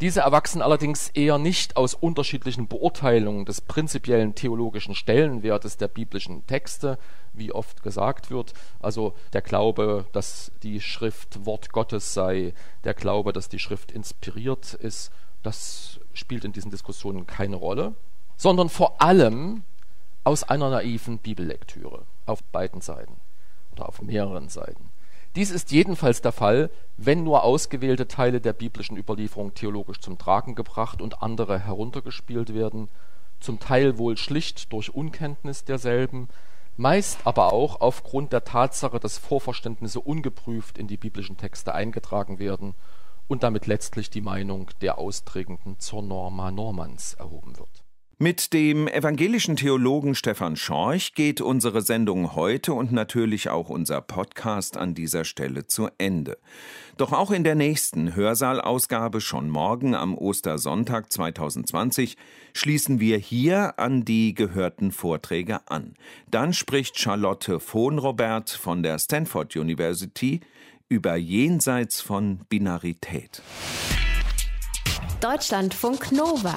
Diese erwachsen allerdings eher nicht aus unterschiedlichen Beurteilungen des prinzipiellen theologischen Stellenwertes der biblischen Texte, wie oft gesagt wird, also der Glaube, dass die Schrift Wort Gottes sei, der Glaube, dass die Schrift inspiriert ist, das spielt in diesen Diskussionen keine Rolle, sondern vor allem aus einer naiven Bibellektüre auf beiden Seiten oder auf mehreren Seiten. Dies ist jedenfalls der Fall, wenn nur ausgewählte Teile der biblischen Überlieferung theologisch zum Tragen gebracht und andere heruntergespielt werden, zum Teil wohl schlicht durch Unkenntnis derselben, meist aber auch aufgrund der Tatsache, dass Vorverständnisse ungeprüft in die biblischen Texte eingetragen werden und damit letztlich die Meinung der Austrägenden zur Norma normans erhoben wird mit dem evangelischen Theologen Stefan Schorch geht unsere Sendung heute und natürlich auch unser Podcast an dieser Stelle zu Ende. Doch auch in der nächsten Hörsaalausgabe schon morgen am Ostersonntag 2020 schließen wir hier an die gehörten Vorträge an. Dann spricht Charlotte Vohnrobert von der Stanford University über Jenseits von Binarität. Deutschlandfunk Nova